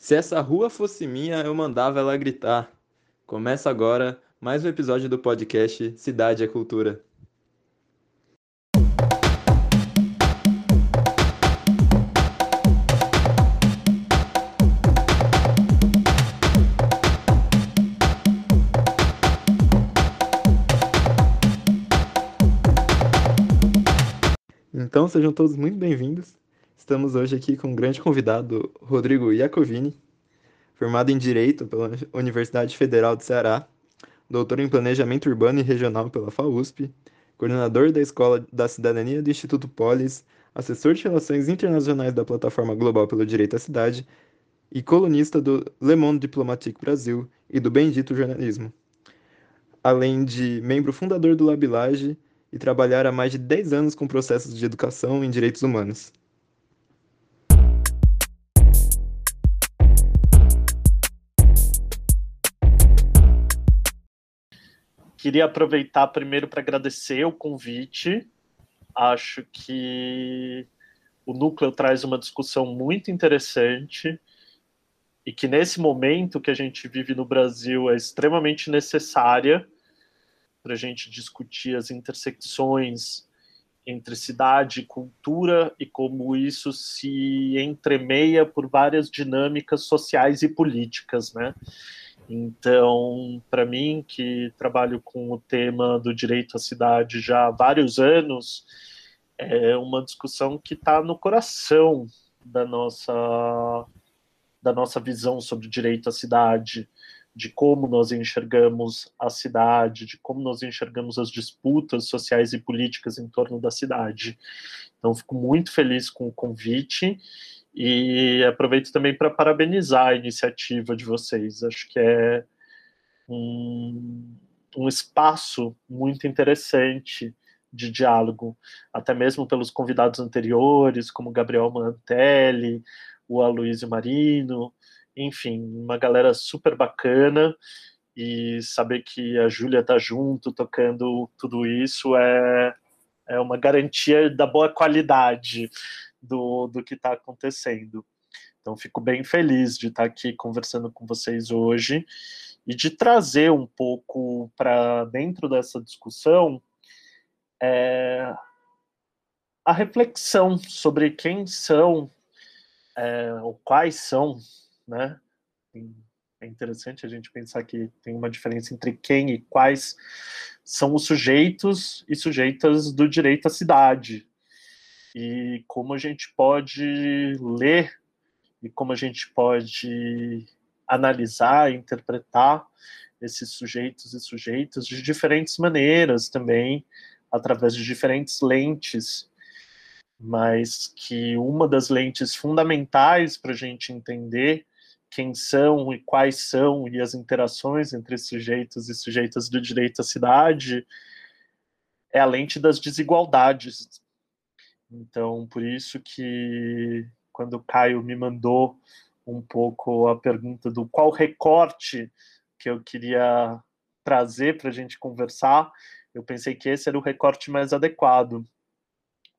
Se essa rua fosse minha, eu mandava ela gritar. Começa agora mais um episódio do podcast Cidade é Cultura. Então, sejam todos muito bem-vindos. Estamos hoje aqui com um grande convidado, Rodrigo Iacovini, formado em Direito pela Universidade Federal do Ceará, doutor em Planejamento Urbano e Regional pela FAUSP, coordenador da Escola da Cidadania do Instituto Polis, assessor de Relações Internacionais da Plataforma Global pelo Direito à Cidade e colunista do Le Monde Diplomatique Brasil e do Bendito Jornalismo. Além de membro fundador do Labilage e trabalhar há mais de 10 anos com processos de educação em direitos humanos. Queria aproveitar primeiro para agradecer o convite. Acho que o núcleo traz uma discussão muito interessante e que nesse momento que a gente vive no Brasil é extremamente necessária para a gente discutir as intersecções entre cidade e cultura e como isso se entremeia por várias dinâmicas sociais e políticas, né? Então, para mim, que trabalho com o tema do direito à cidade já há vários anos, é uma discussão que está no coração da nossa, da nossa visão sobre o direito à cidade, de como nós enxergamos a cidade, de como nós enxergamos as disputas sociais e políticas em torno da cidade. Então, fico muito feliz com o convite e aproveito também para parabenizar a iniciativa de vocês. Acho que é um, um espaço muito interessante de diálogo, até mesmo pelos convidados anteriores, como Gabriel Mantelli, o Aloysio Marino, enfim, uma galera super bacana e saber que a Júlia tá junto tocando tudo isso é, é uma garantia da boa qualidade do, do que está acontecendo. Então, fico bem feliz de estar aqui conversando com vocês hoje e de trazer um pouco para dentro dessa discussão é, a reflexão sobre quem são, é, ou quais são, né? É interessante a gente pensar que tem uma diferença entre quem e quais são os sujeitos e sujeitas do direito à cidade, e como a gente pode ler e como a gente pode analisar, interpretar esses sujeitos e sujeitas de diferentes maneiras também, através de diferentes lentes, mas que uma das lentes fundamentais para a gente entender quem são e quais são e as interações entre sujeitos e sujeitas do direito à cidade é a lente das desigualdades então, por isso que quando o Caio me mandou um pouco a pergunta do qual recorte que eu queria trazer para a gente conversar, eu pensei que esse era o recorte mais adequado,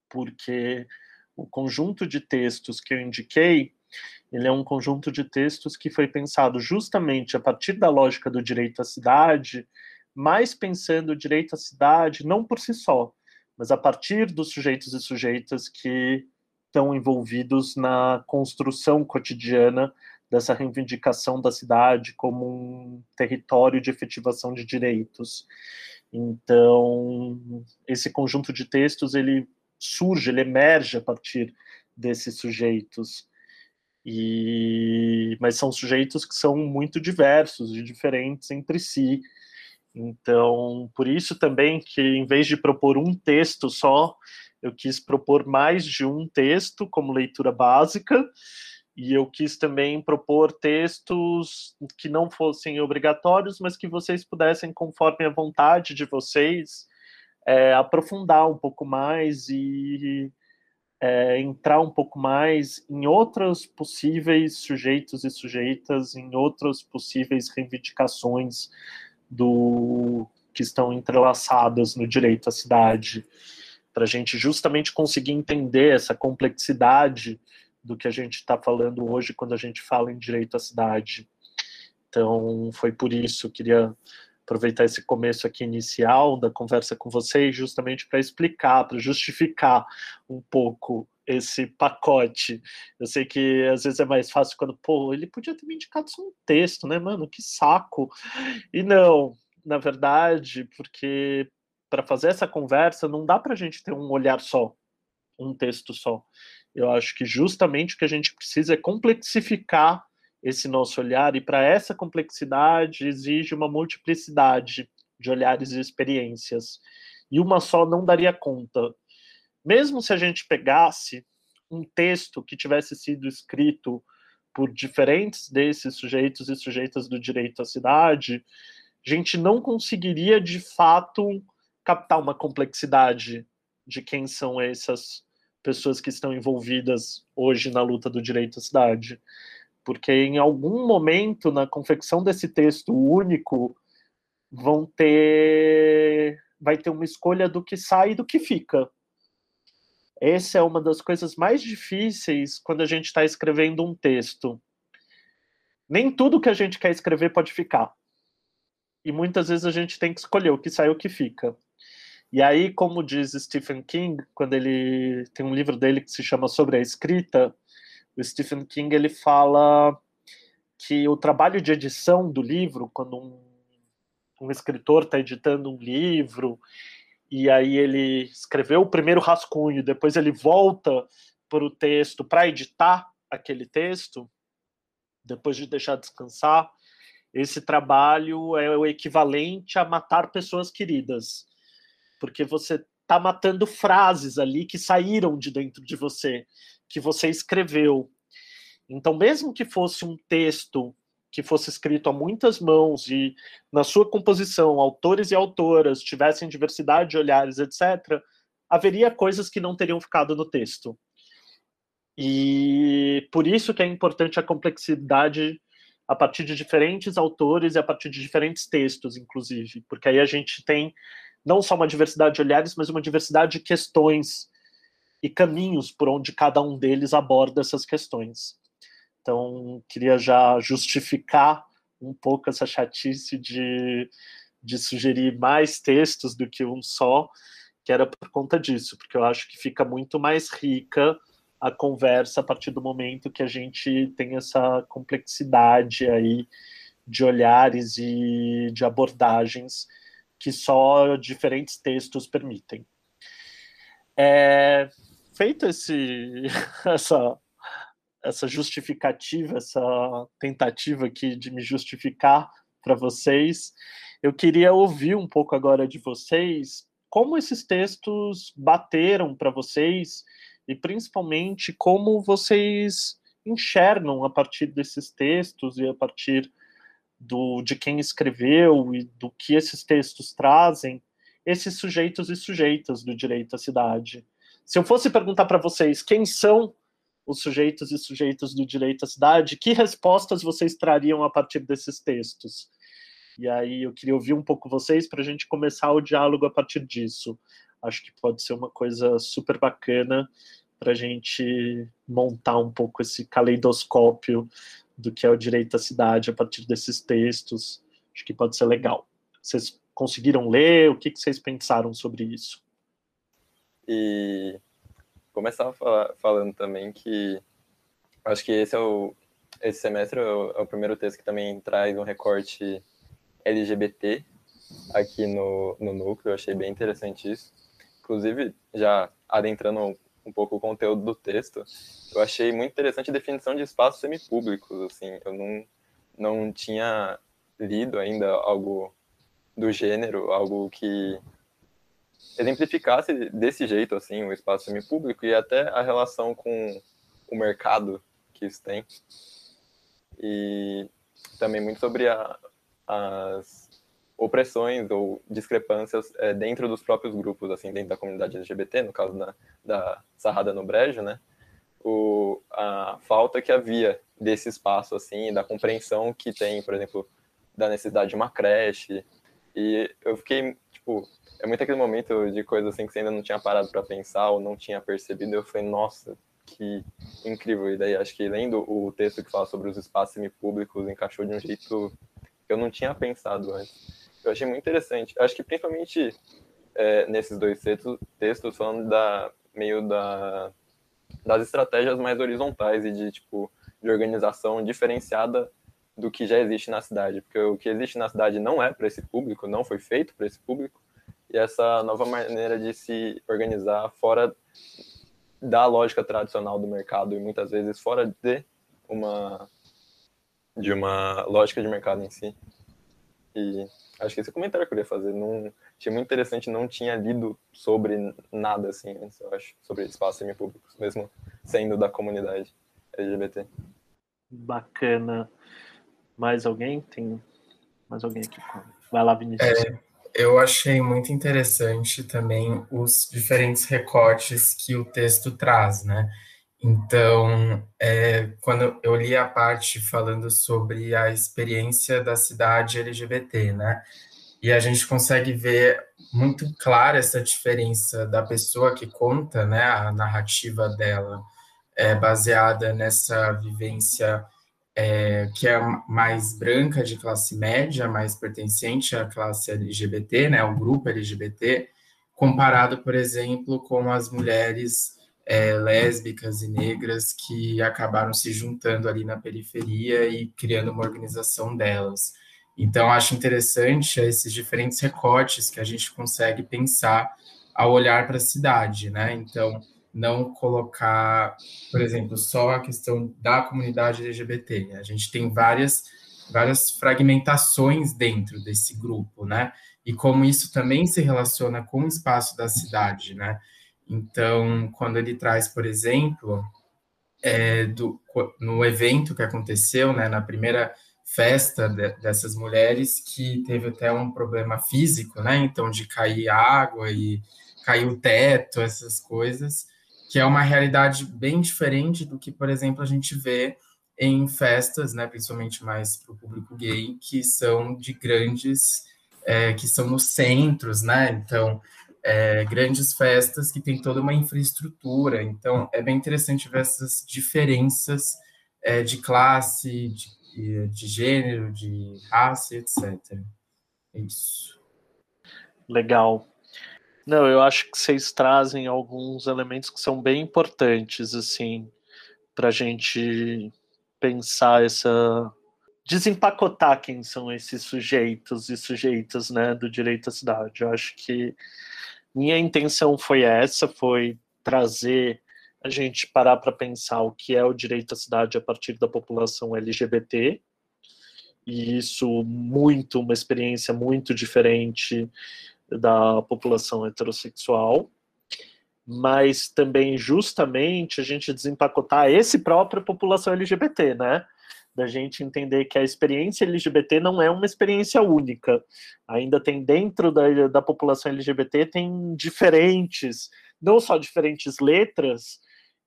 porque o conjunto de textos que eu indiquei, ele é um conjunto de textos que foi pensado justamente a partir da lógica do direito à cidade, mas pensando o direito à cidade não por si só, mas a partir dos sujeitos e sujeitas que estão envolvidos na construção cotidiana dessa reivindicação da cidade como um território de efetivação de direitos. Então, esse conjunto de textos ele surge, ele emerge a partir desses sujeitos. E mas são sujeitos que são muito diversos e diferentes entre si então, por isso também que em vez de propor um texto só, eu quis propor mais de um texto como leitura básica, e eu quis também propor textos que não fossem obrigatórios, mas que vocês pudessem, conforme a vontade de vocês, é, aprofundar um pouco mais e é, entrar um pouco mais em outros possíveis sujeitos e sujeitas, em outras possíveis reivindicações do que estão entrelaçadas no direito à cidade, para a gente justamente conseguir entender essa complexidade do que a gente está falando hoje quando a gente fala em direito à cidade. Então, foi por isso que queria aproveitar esse começo aqui inicial da conversa com vocês, justamente para explicar, para justificar um pouco esse pacote. Eu sei que às vezes é mais fácil quando, pô, ele podia ter me indicado só um texto, né, mano? Que saco. E não, na verdade, porque para fazer essa conversa não dá para a gente ter um olhar só, um texto só. Eu acho que justamente o que a gente precisa é complexificar esse nosso olhar, e para essa complexidade exige uma multiplicidade de olhares e experiências. E uma só não daria conta. Mesmo se a gente pegasse um texto que tivesse sido escrito por diferentes desses sujeitos e sujeitas do direito à cidade, a gente não conseguiria de fato captar uma complexidade de quem são essas pessoas que estão envolvidas hoje na luta do direito à cidade. Porque em algum momento na confecção desse texto único vão ter vai ter uma escolha do que sai e do que fica. Essa é uma das coisas mais difíceis quando a gente está escrevendo um texto. Nem tudo que a gente quer escrever pode ficar. E muitas vezes a gente tem que escolher o que sai e o que fica. E aí, como diz Stephen King, quando ele tem um livro dele que se chama Sobre a Escrita, o Stephen King ele fala que o trabalho de edição do livro, quando um, um escritor está editando um livro e aí ele escreveu o primeiro rascunho, depois ele volta para o texto para editar aquele texto, depois de deixar descansar, esse trabalho é o equivalente a matar pessoas queridas porque você está matando frases ali que saíram de dentro de você, que você escreveu. Então, mesmo que fosse um texto que fosse escrito a muitas mãos e na sua composição autores e autoras tivessem diversidade de olhares, etc., haveria coisas que não teriam ficado no texto. E por isso que é importante a complexidade a partir de diferentes autores e a partir de diferentes textos, inclusive, porque aí a gente tem não só uma diversidade de olhares, mas uma diversidade de questões e caminhos por onde cada um deles aborda essas questões. Então, queria já justificar um pouco essa chatice de, de sugerir mais textos do que um só, que era por conta disso, porque eu acho que fica muito mais rica a conversa a partir do momento que a gente tem essa complexidade aí de olhares e de abordagens que só diferentes textos permitem. É, feito esse, essa, essa justificativa, essa tentativa aqui de me justificar para vocês, eu queria ouvir um pouco agora de vocês como esses textos bateram para vocês e principalmente como vocês enxergam a partir desses textos e a partir do, de quem escreveu e do que esses textos trazem, esses sujeitos e sujeitas do direito à cidade. Se eu fosse perguntar para vocês quem são os sujeitos e sujeitas do direito à cidade, que respostas vocês trariam a partir desses textos? E aí eu queria ouvir um pouco vocês para a gente começar o diálogo a partir disso. Acho que pode ser uma coisa super bacana para a gente montar um pouco esse caleidoscópio do que é o direito à cidade a partir desses textos. Acho que pode ser legal. Vocês conseguiram ler? O que, que vocês pensaram sobre isso? E começar falando também que acho que esse é o esse semestre é o, é o, primeiro texto que também traz um recorte LGBT aqui no, no núcleo. Eu achei bem interessante isso. Inclusive, já adentrando um pouco o conteúdo do texto, eu achei muito interessante a definição de espaços semipúblicos, assim, eu não, não tinha lido ainda algo do gênero, algo que exemplificasse desse jeito, assim, o espaço semipúblico e até a relação com o mercado que isso tem. E também muito sobre a, as opressões ou discrepâncias é, dentro dos próprios grupos, assim, dentro da comunidade LGBT, no caso da, da Sarrada no Brejo, né? O, a falta que havia desse espaço, assim, da compreensão que tem, por exemplo, da necessidade de uma creche. E eu fiquei, tipo, é muito aquele momento de coisa assim que você ainda não tinha parado para pensar ou não tinha percebido. Eu falei, nossa, que incrível. E daí acho que lendo o texto que fala sobre os espaços semipúblicos encaixou de um jeito que eu não tinha pensado antes. Eu achei muito interessante. Acho que principalmente é, nesses dois textos, textos falando da meio da das estratégias mais horizontais e de tipo de organização diferenciada do que já existe na cidade, porque o que existe na cidade não é para esse público, não foi feito para esse público, e essa nova maneira de se organizar fora da lógica tradicional do mercado e muitas vezes fora de uma de uma lógica de mercado em si. E acho que esse comentário que eu queria fazer. Não, achei muito interessante, não tinha lido sobre nada assim antes, eu acho, sobre espaços semipúblicos, mesmo sendo da comunidade LGBT. Bacana. Mais alguém? Tem mais alguém aqui? Vai lá, Vinícius. É, eu achei muito interessante também os diferentes recortes que o texto traz, né? Então, é, quando eu li a parte falando sobre a experiência da cidade LGBT, né? E a gente consegue ver muito clara essa diferença da pessoa que conta, né? A narrativa dela é baseada nessa vivência é, que é mais branca, de classe média, mais pertencente à classe LGBT, né? O grupo LGBT, comparado, por exemplo, com as mulheres é, lésbicas e negras que acabaram se juntando ali na periferia e criando uma organização delas. Então, acho interessante esses diferentes recortes que a gente consegue pensar ao olhar para a cidade, né? Então, não colocar, por exemplo, só a questão da comunidade LGBT. A gente tem várias, várias fragmentações dentro desse grupo, né? E como isso também se relaciona com o espaço da cidade, né? Então, quando ele traz, por exemplo, é, do, no evento que aconteceu, né, na primeira festa de, dessas mulheres, que teve até um problema físico, né, então de cair água e cair o teto, essas coisas, que é uma realidade bem diferente do que, por exemplo, a gente vê em festas, né, principalmente mais para o público gay, que são de grandes, é, que são nos centros, né, então é, grandes festas que tem toda uma infraestrutura. Então, é bem interessante ver essas diferenças é, de classe, de, de gênero, de raça, etc. É isso. Legal. Não, eu acho que vocês trazem alguns elementos que são bem importantes, assim, para a gente pensar essa. desempacotar quem são esses sujeitos e sujeitas, né, do direito à cidade. Eu acho que minha intenção foi essa, foi trazer a gente parar para pensar o que é o direito à cidade a partir da população LGBT, e isso muito, uma experiência muito diferente da população heterossexual, mas também justamente a gente desempacotar esse própria população LGBT, né? da gente entender que a experiência LGBT não é uma experiência única. Ainda tem dentro da, da população LGBT tem diferentes, não só diferentes letras,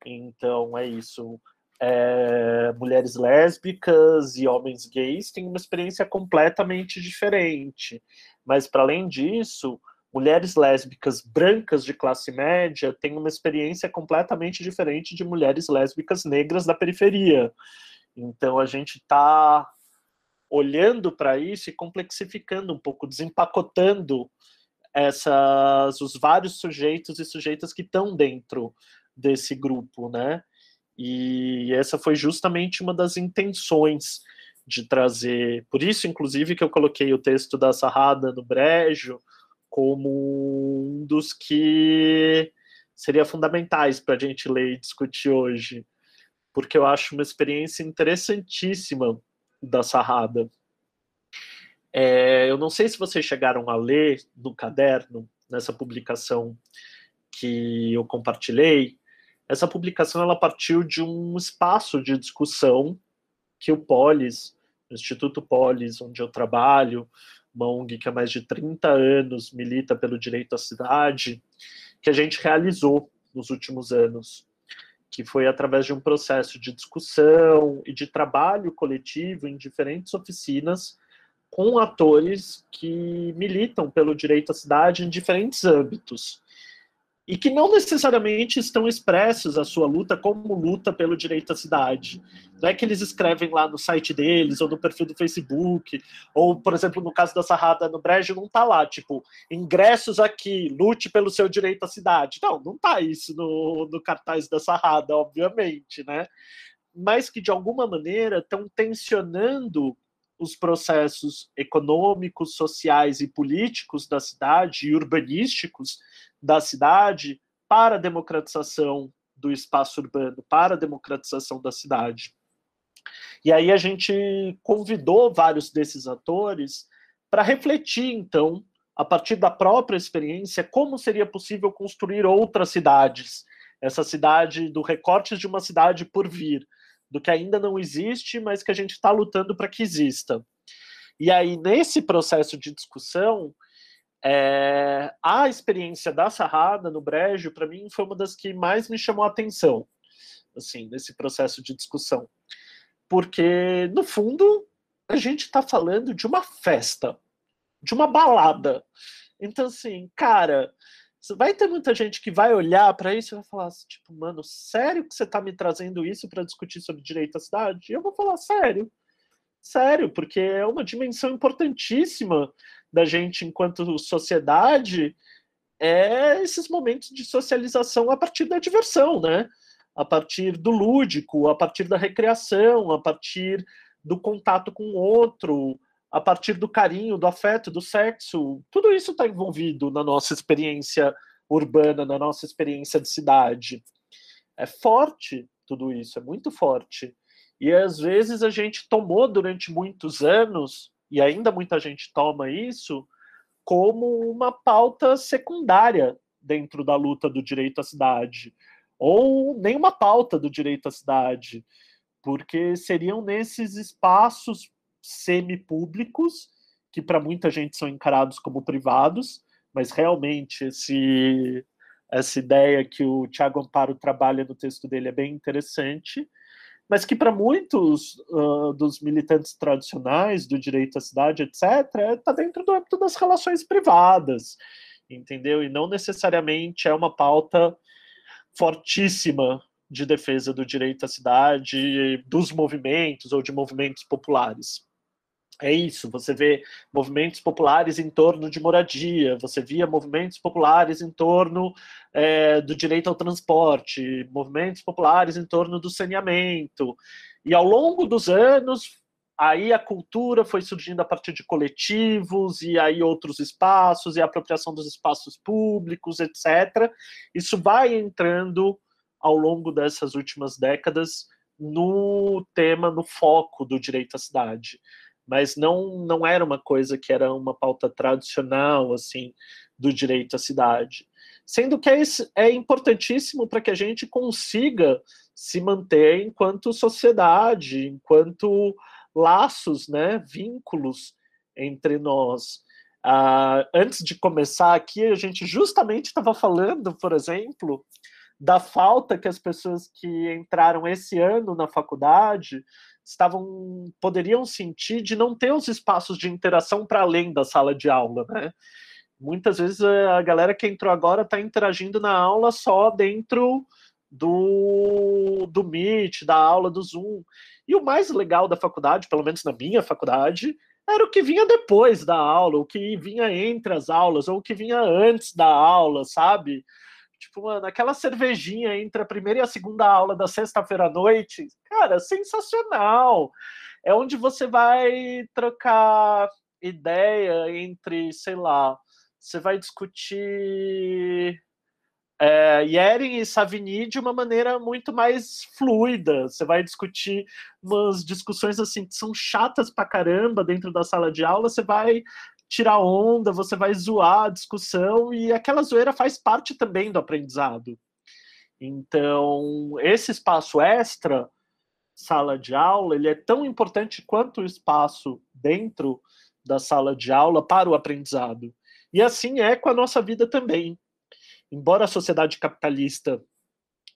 então é isso. É, mulheres lésbicas e homens gays têm uma experiência completamente diferente. Mas, para além disso, mulheres lésbicas brancas de classe média têm uma experiência completamente diferente de mulheres lésbicas negras da periferia. Então a gente está olhando para isso e complexificando um pouco, desempacotando essas os vários sujeitos e sujeitas que estão dentro desse grupo, né? E essa foi justamente uma das intenções de trazer, por isso inclusive que eu coloquei o texto da Sarrada no Brejo como um dos que seria fundamentais para a gente ler e discutir hoje, porque eu acho uma experiência interessantíssima da Sarrada. É, eu não sei se vocês chegaram a ler no caderno, nessa publicação que eu compartilhei. Essa publicação ela partiu de um espaço de discussão que o Polis, o Instituto Polis, onde eu trabalho, uma ONG que há mais de 30 anos milita pelo direito à cidade, que a gente realizou nos últimos anos que foi através de um processo de discussão e de trabalho coletivo em diferentes oficinas com atores que militam pelo direito à cidade em diferentes âmbitos. E que não necessariamente estão expressos a sua luta como luta pelo direito à cidade. Não é que eles escrevem lá no site deles ou no perfil do Facebook, ou, por exemplo, no caso da Sarrada no Brejo, não está lá, tipo, ingressos aqui, lute pelo seu direito à cidade. Não, não está isso no, no cartaz da Sarrada, obviamente, né? Mas que, de alguma maneira, estão tensionando os processos econômicos, sociais e políticos da cidade e urbanísticos da cidade para a democratização do espaço urbano, para a democratização da cidade. E aí a gente convidou vários desses atores para refletir, então, a partir da própria experiência, como seria possível construir outras cidades. Essa cidade do recortes de uma cidade por vir, do que ainda não existe, mas que a gente está lutando para que exista. E aí, nesse processo de discussão, é, a experiência da Sarrada no Brejo, para mim, foi uma das que mais me chamou a atenção, assim, nesse processo de discussão. Porque, no fundo, a gente está falando de uma festa, de uma balada. Então, assim, cara, vai ter muita gente que vai olhar para isso e vai falar assim, tipo, mano, sério que você está me trazendo isso para discutir sobre direito à cidade? E eu vou falar, sério. Sério, porque é uma dimensão importantíssima da gente enquanto sociedade é esses momentos de socialização a partir da diversão, né? A partir do lúdico, a partir da recreação, a partir do contato com o outro, a partir do carinho, do afeto, do sexo. Tudo isso está envolvido na nossa experiência urbana, na nossa experiência de cidade. É forte tudo isso, é muito forte. E às vezes a gente tomou durante muitos anos, e ainda muita gente toma isso, como uma pauta secundária dentro da luta do direito à cidade, ou nem uma pauta do direito à cidade, porque seriam nesses espaços semipúblicos, que para muita gente são encarados como privados, mas realmente esse, essa ideia que o Tiago Amparo trabalha no texto dele é bem interessante, mas que para muitos uh, dos militantes tradicionais do direito à cidade, etc., está dentro do âmbito das relações privadas, entendeu? E não necessariamente é uma pauta fortíssima de defesa do direito à cidade, dos movimentos ou de movimentos populares. É isso, você vê movimentos populares em torno de moradia, você via movimentos populares em torno é, do direito ao transporte, movimentos populares em torno do saneamento. E ao longo dos anos, aí a cultura foi surgindo a partir de coletivos, e aí outros espaços, e a apropriação dos espaços públicos, etc. Isso vai entrando ao longo dessas últimas décadas no tema, no foco do direito à cidade mas não, não era uma coisa que era uma pauta tradicional, assim, do direito à cidade. Sendo que é, é importantíssimo para que a gente consiga se manter enquanto sociedade, enquanto laços, né, vínculos entre nós. Ah, antes de começar aqui, a gente justamente estava falando, por exemplo, da falta que as pessoas que entraram esse ano na faculdade estavam poderiam sentir de não ter os espaços de interação para além da sala de aula, né? Muitas vezes eh, a galera que entrou agora está interagindo na aula só dentro do, do Meet, da aula do Zoom. E o mais legal da faculdade, pelo menos na minha faculdade, era o que vinha depois da aula, o que vinha entre as aulas, ou o que vinha antes da aula, sabe? Tipo, mano, aquela cervejinha entre a primeira e a segunda aula da sexta-feira à noite, cara, sensacional. É onde você vai trocar ideia entre, sei lá, você vai discutir é, Yeren e Savini de uma maneira muito mais fluida. Você vai discutir umas discussões assim que são chatas pra caramba dentro da sala de aula, você vai tirar onda, você vai zoar a discussão e aquela zoeira faz parte também do aprendizado. Então, esse espaço extra, sala de aula, ele é tão importante quanto o espaço dentro da sala de aula para o aprendizado. E assim é com a nossa vida também. Embora a sociedade capitalista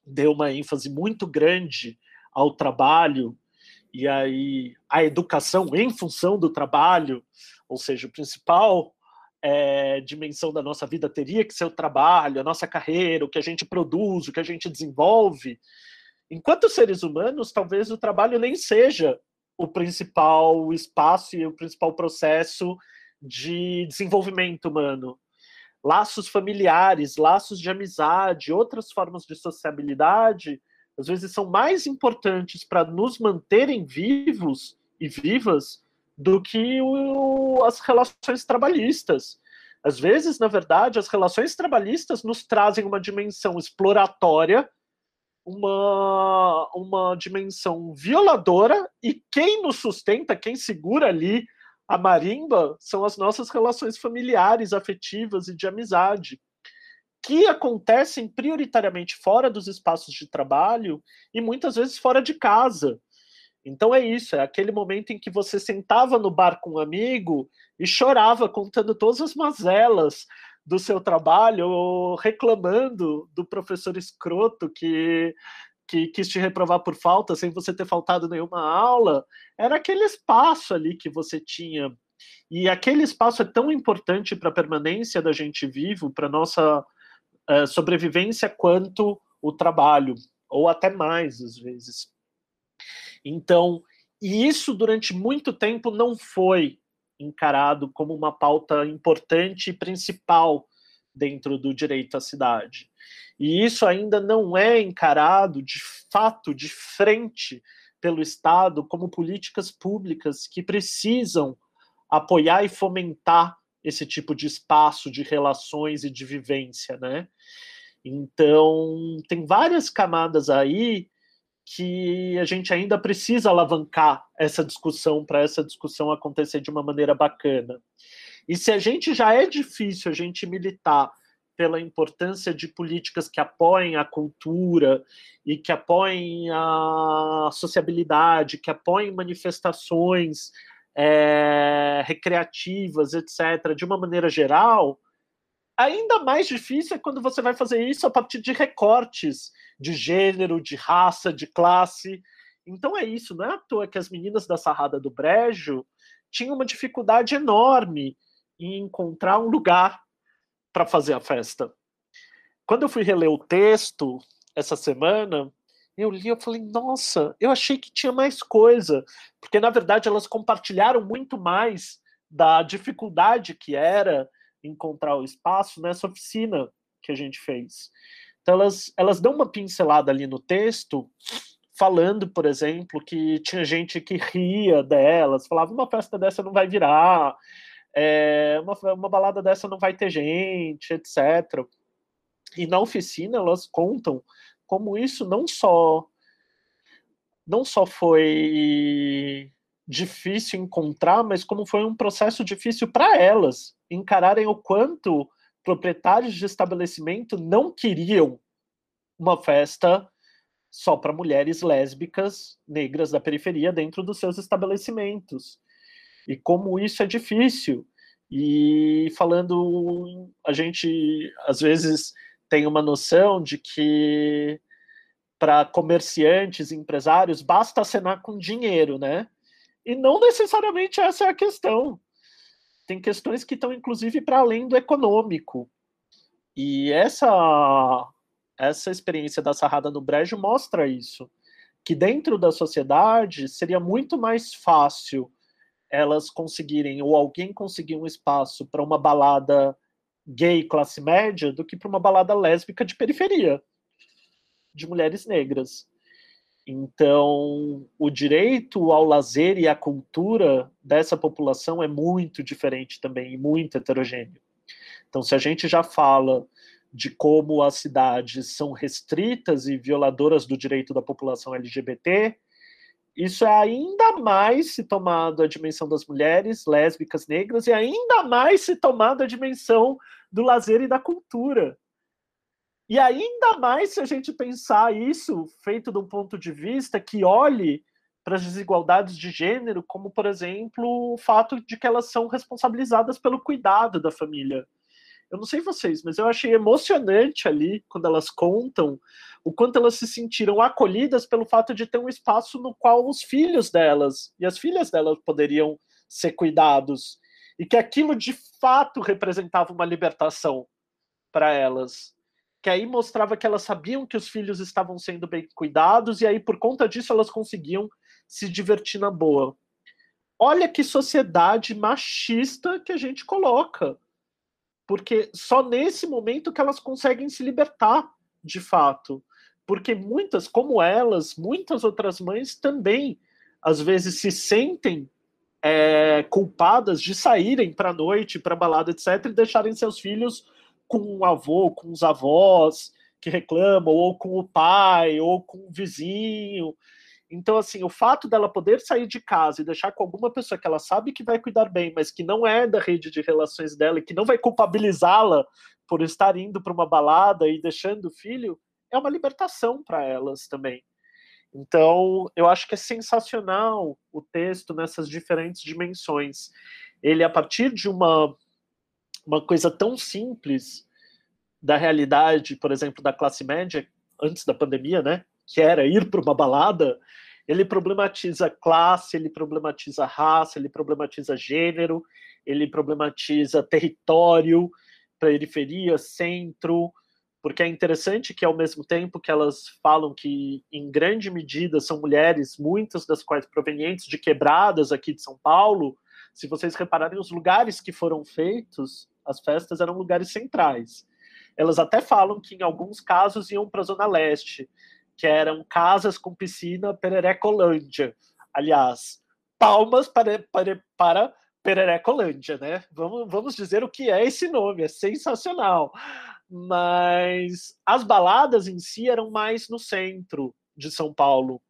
dê uma ênfase muito grande ao trabalho e aí a educação em função do trabalho, ou seja, o principal é, dimensão da nossa vida teria que ser o trabalho, a nossa carreira, o que a gente produz, o que a gente desenvolve. Enquanto seres humanos, talvez o trabalho nem seja o principal espaço e o principal processo de desenvolvimento humano. Laços familiares, laços de amizade, outras formas de sociabilidade, às vezes são mais importantes para nos manterem vivos e vivas do que o, as relações trabalhistas. Às vezes, na verdade, as relações trabalhistas nos trazem uma dimensão exploratória, uma, uma dimensão violadora, e quem nos sustenta, quem segura ali a marimba, são as nossas relações familiares, afetivas e de amizade, que acontecem prioritariamente fora dos espaços de trabalho e muitas vezes fora de casa. Então é isso, é aquele momento em que você sentava no bar com um amigo e chorava contando todas as mazelas do seu trabalho, ou reclamando do professor escroto que, que quis te reprovar por falta sem você ter faltado nenhuma aula. Era aquele espaço ali que você tinha. E aquele espaço é tão importante para a permanência da gente vivo, para nossa sobrevivência, quanto o trabalho, ou até mais às vezes. Então, e isso durante muito tempo não foi encarado como uma pauta importante e principal dentro do direito à cidade. E isso ainda não é encarado de fato, de frente, pelo Estado como políticas públicas que precisam apoiar e fomentar esse tipo de espaço de relações e de vivência, né? Então, tem várias camadas aí que a gente ainda precisa alavancar essa discussão para essa discussão acontecer de uma maneira bacana. E se a gente já é difícil a gente militar pela importância de políticas que apoiem a cultura e que apoiem a sociabilidade, que apoiem manifestações é, recreativas, etc., de uma maneira geral, ainda mais difícil é quando você vai fazer isso a partir de recortes de gênero, de raça, de classe. Então é isso, não é à toa que as meninas da Sarrada do Brejo tinham uma dificuldade enorme em encontrar um lugar para fazer a festa. Quando eu fui reler o texto essa semana, eu li, eu falei, nossa, eu achei que tinha mais coisa, porque na verdade elas compartilharam muito mais da dificuldade que era encontrar o espaço nessa oficina que a gente fez. Então, elas, elas dão uma pincelada ali no texto, falando, por exemplo, que tinha gente que ria delas, falava: uma festa dessa não vai virar, é, uma, uma balada dessa não vai ter gente, etc. E na oficina, elas contam como isso não só não só foi difícil encontrar, mas como foi um processo difícil para elas encararem o quanto proprietários de estabelecimento não queriam uma festa só para mulheres lésbicas negras da periferia dentro dos seus estabelecimentos. E como isso é difícil. E falando, a gente às vezes tem uma noção de que para comerciantes, empresários, basta acenar com dinheiro, né? E não necessariamente essa é a questão tem questões que estão inclusive para além do econômico. E essa essa experiência da sarrada no brejo mostra isso, que dentro da sociedade seria muito mais fácil elas conseguirem ou alguém conseguir um espaço para uma balada gay classe média do que para uma balada lésbica de periferia de mulheres negras. Então, o direito ao lazer e à cultura dessa população é muito diferente também, e muito heterogêneo. Então, se a gente já fala de como as cidades são restritas e violadoras do direito da população LGBT, isso é ainda mais se tomado a dimensão das mulheres lésbicas negras e ainda mais se tomado a dimensão do lazer e da cultura. E ainda mais se a gente pensar isso feito de um ponto de vista que olhe para as desigualdades de gênero, como, por exemplo, o fato de que elas são responsabilizadas pelo cuidado da família. Eu não sei vocês, mas eu achei emocionante ali, quando elas contam, o quanto elas se sentiram acolhidas pelo fato de ter um espaço no qual os filhos delas e as filhas delas poderiam ser cuidados. e que aquilo de fato representava uma libertação para elas. Que aí mostrava que elas sabiam que os filhos estavam sendo bem cuidados e aí por conta disso elas conseguiam se divertir na boa. Olha que sociedade machista que a gente coloca. Porque só nesse momento que elas conseguem se libertar, de fato. Porque muitas, como elas, muitas outras mães também, às vezes, se sentem é, culpadas de saírem para a noite, para balada, etc., e deixarem seus filhos com o avô, com os avós que reclamam, ou com o pai, ou com o vizinho. Então, assim, o fato dela poder sair de casa e deixar com alguma pessoa que ela sabe que vai cuidar bem, mas que não é da rede de relações dela e que não vai culpabilizá-la por estar indo para uma balada e deixando o filho, é uma libertação para elas também. Então, eu acho que é sensacional o texto nessas diferentes dimensões. Ele, a partir de uma, uma coisa tão simples da realidade, por exemplo, da classe média, antes da pandemia, né? Que era ir para uma balada, ele problematiza classe, ele problematiza raça, ele problematiza gênero, ele problematiza território, periferia, centro, porque é interessante que ao mesmo tempo que elas falam que em grande medida são mulheres, muitas das quais provenientes de quebradas aqui de São Paulo, se vocês repararem os lugares que foram feitos, as festas eram lugares centrais. Elas até falam que em alguns casos iam para a zona leste, que eram casas com piscina Pererecolândia. Aliás, palmas para, para, para Pererecolândia, né? Vamos, vamos dizer o que é esse nome, é sensacional. Mas as baladas em si eram mais no centro de São Paulo.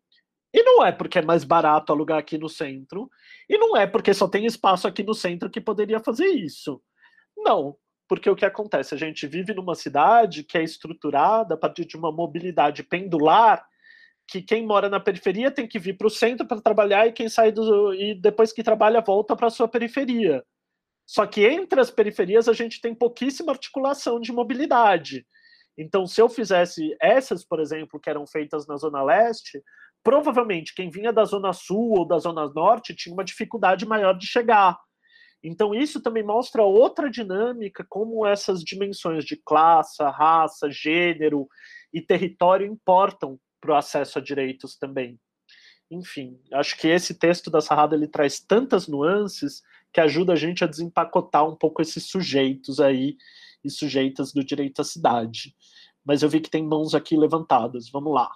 E não é porque é mais barato alugar aqui no centro, e não é porque só tem espaço aqui no centro que poderia fazer isso. Não, porque o que acontece? A gente vive numa cidade que é estruturada a partir de uma mobilidade pendular, que quem mora na periferia tem que vir para o centro para trabalhar e quem sai do e depois que trabalha volta para a sua periferia. Só que entre as periferias a gente tem pouquíssima articulação de mobilidade. Então, se eu fizesse essas, por exemplo, que eram feitas na Zona Leste, provavelmente quem vinha da Zona Sul ou da Zona Norte tinha uma dificuldade maior de chegar. Então, isso também mostra outra dinâmica, como essas dimensões de classe, raça, gênero e território importam para o acesso a direitos também. Enfim, acho que esse texto da Sarrada ele traz tantas nuances que ajuda a gente a desempacotar um pouco esses sujeitos aí e sujeitas do direito à cidade. Mas eu vi que tem mãos aqui levantadas. Vamos lá.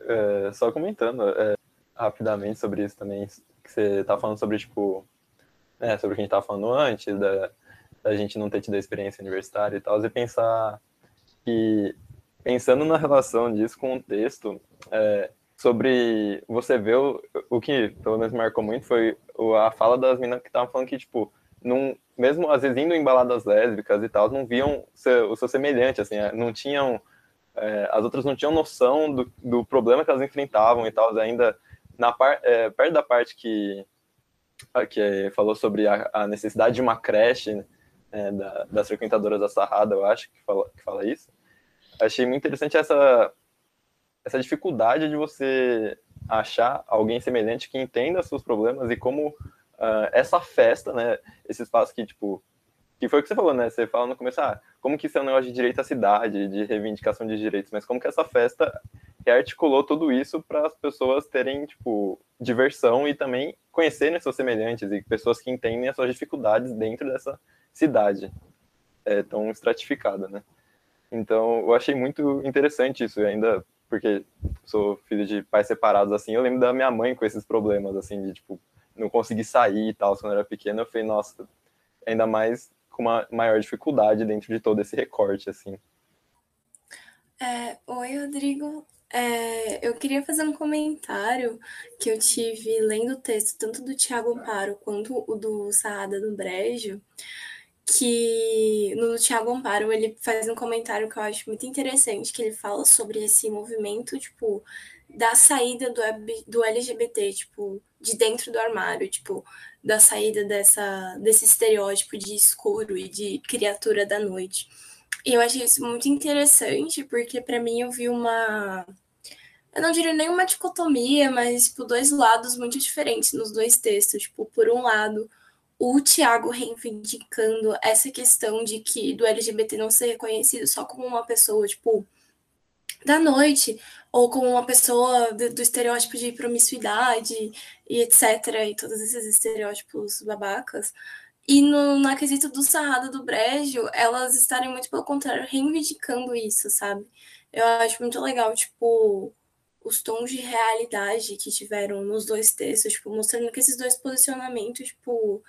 É, só comentando é, rapidamente sobre isso também, que você está falando sobre tipo né, sobre o que a gente estava falando antes, da, da gente não ter tido a experiência universitária e tal, e pensar que, pensando na relação disso com o texto, é, sobre você ver o, o que pelo menos marcou muito foi a fala das meninas que estavam falando que, tipo, não, mesmo às vezes indo em baladas lésbicas e tal, não viam seu, o seu semelhante, assim, é, não tinham, é, as outras não tinham noção do, do problema que elas enfrentavam e tal, ainda na par, é, perto da parte que que falou sobre a, a necessidade de uma creche né, da, das frequentadoras da Sarrada, eu acho, que fala, que fala isso. Achei muito interessante essa, essa dificuldade de você achar alguém semelhante que entenda seus problemas e como uh, essa festa, né, esse espaço que, tipo, que foi o que você falou, né, você fala no começo, ah, como que isso é um negócio de direito à cidade, de reivindicação de direitos, mas como que essa festa articulou tudo isso para as pessoas terem, tipo, diversão e também conhecerem seus semelhantes e pessoas que entendem as suas dificuldades dentro dessa cidade é, tão estratificada, né? Então, eu achei muito interessante isso, ainda porque sou filho de pais separados, assim, eu lembro da minha mãe com esses problemas, assim, de, tipo, não conseguir sair e tal, quando eu era pequeno, eu falei, nossa, ainda mais com uma maior dificuldade dentro de todo esse recorte, assim. É, Oi, Rodrigo. É, eu queria fazer um comentário que eu tive lendo o texto tanto do Tiago Amparo quanto o do Saada do Brejo, que no Tiago Amparo ele faz um comentário que eu acho muito interessante, que ele fala sobre esse movimento, tipo, da saída do, do LGBT, tipo, de dentro do armário, tipo, da saída dessa, desse estereótipo de escuro e de criatura da noite. E eu achei isso muito interessante, porque para mim eu vi uma eu não diria nenhuma dicotomia, mas tipo, dois lados muito diferentes nos dois textos. Tipo, por um lado, o Tiago reivindicando essa questão de que do LGBT não ser reconhecido só como uma pessoa, tipo, da noite, ou como uma pessoa do, do estereótipo de promiscuidade e etc. E todos esses estereótipos babacas. E no, na quesito do Sarrada do Brejo, elas estarem muito pelo contrário, reivindicando isso, sabe? Eu acho muito legal, tipo, os tons de realidade que tiveram nos dois textos, tipo, mostrando que esses dois posicionamentos, tipo,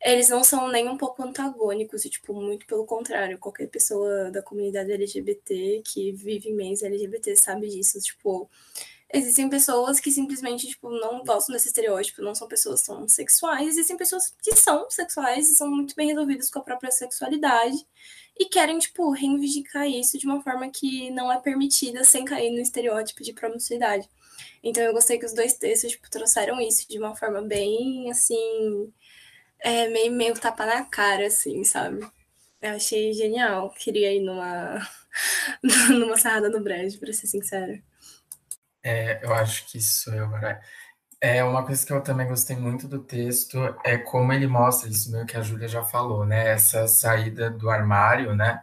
eles não são nem um pouco antagônicos, e, tipo, muito pelo contrário, qualquer pessoa da comunidade LGBT que vive em meios LGBT sabe disso, tipo, existem pessoas que simplesmente, tipo, não gostam desse estereótipo, não são pessoas tão sexuais, existem pessoas que são sexuais e são muito bem resolvidas com a própria sexualidade, e querem, tipo, reivindicar isso de uma forma que não é permitida sem cair no estereótipo de promiscuidade. Então eu gostei que os dois textos, tipo, trouxeram isso de uma forma bem, assim, é, meio, meio tapa na cara, assim, sabe? Eu achei genial. Queria ir numa, numa sarrada no brejo, pra ser sincera. É, eu acho que isso eu, né? É uma coisa que eu também gostei muito do texto é como ele mostra isso meio que a Júlia já falou, né? Essa saída do armário, né?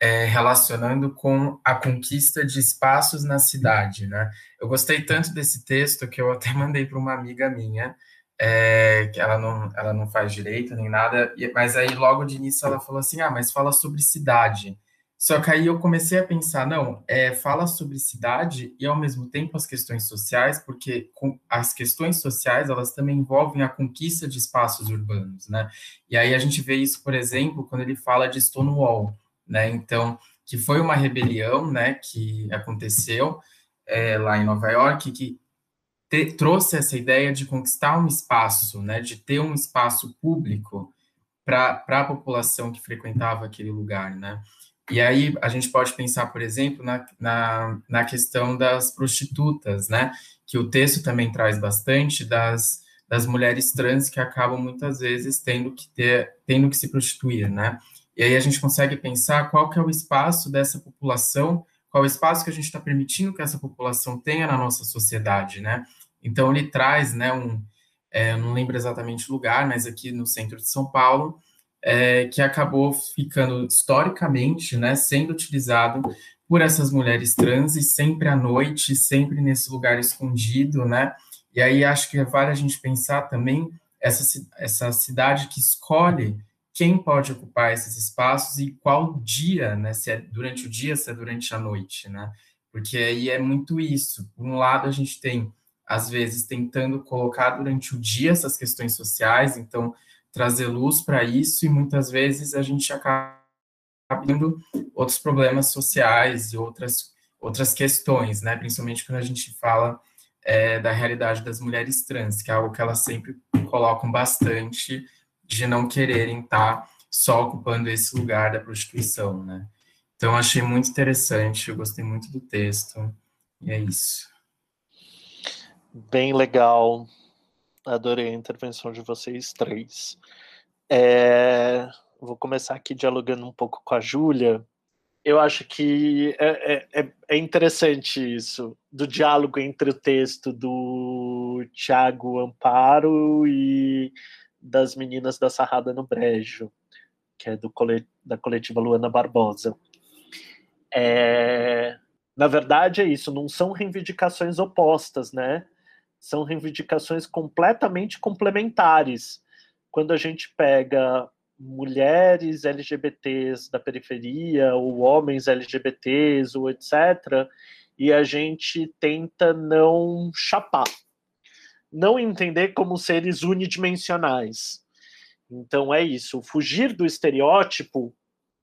É, relacionando com a conquista de espaços na cidade, né? Eu gostei tanto desse texto que eu até mandei para uma amiga minha, é, que ela não, ela não faz direito nem nada, mas aí logo de início ela falou assim, ah, mas fala sobre cidade. Só que aí eu comecei a pensar, não, é, fala sobre cidade e ao mesmo tempo as questões sociais, porque as questões sociais elas também envolvem a conquista de espaços urbanos, né? E aí a gente vê isso, por exemplo, quando ele fala de Stonewall, né? Então, que foi uma rebelião, né, que aconteceu é, lá em Nova York, que te, trouxe essa ideia de conquistar um espaço, né, de ter um espaço público para a população que frequentava aquele lugar, né? E aí a gente pode pensar, por exemplo, na, na, na questão das prostitutas, né? Que o texto também traz bastante das, das mulheres trans que acabam muitas vezes tendo que ter, tendo que se prostituir, né? E aí a gente consegue pensar qual que é o espaço dessa população, qual o espaço que a gente está permitindo que essa população tenha na nossa sociedade, né? Então ele traz, né, um, é, não lembro exatamente o lugar, mas aqui no centro de São Paulo, é, que acabou ficando historicamente, né, sendo utilizado por essas mulheres trans e sempre à noite, sempre nesse lugar escondido, né? E aí acho que vale a gente pensar também essa, essa cidade que escolhe quem pode ocupar esses espaços e qual dia, né? Se é durante o dia, se é durante a noite, né? Porque aí é muito isso. Por um lado, a gente tem, às vezes, tentando colocar durante o dia essas questões sociais, então trazer luz para isso e muitas vezes a gente acaba tendo outros problemas sociais e outras outras questões, né? Principalmente quando a gente fala é, da realidade das mulheres trans, que é algo que elas sempre colocam bastante de não quererem estar tá só ocupando esse lugar da prostituição, né? Então achei muito interessante, eu gostei muito do texto e é isso. Bem legal. Adorei a intervenção de vocês três. É, vou começar aqui dialogando um pouco com a Júlia. Eu acho que é, é, é, é interessante isso, do diálogo entre o texto do Tiago Amparo e das meninas da Sarrada no Brejo, que é do colet da coletiva Luana Barbosa. É, na verdade é isso, não são reivindicações opostas, né? São reivindicações completamente complementares. Quando a gente pega mulheres LGBTs da periferia, ou homens LGBTs, ou etc., e a gente tenta não chapar, não entender como seres unidimensionais. Então é isso, fugir do estereótipo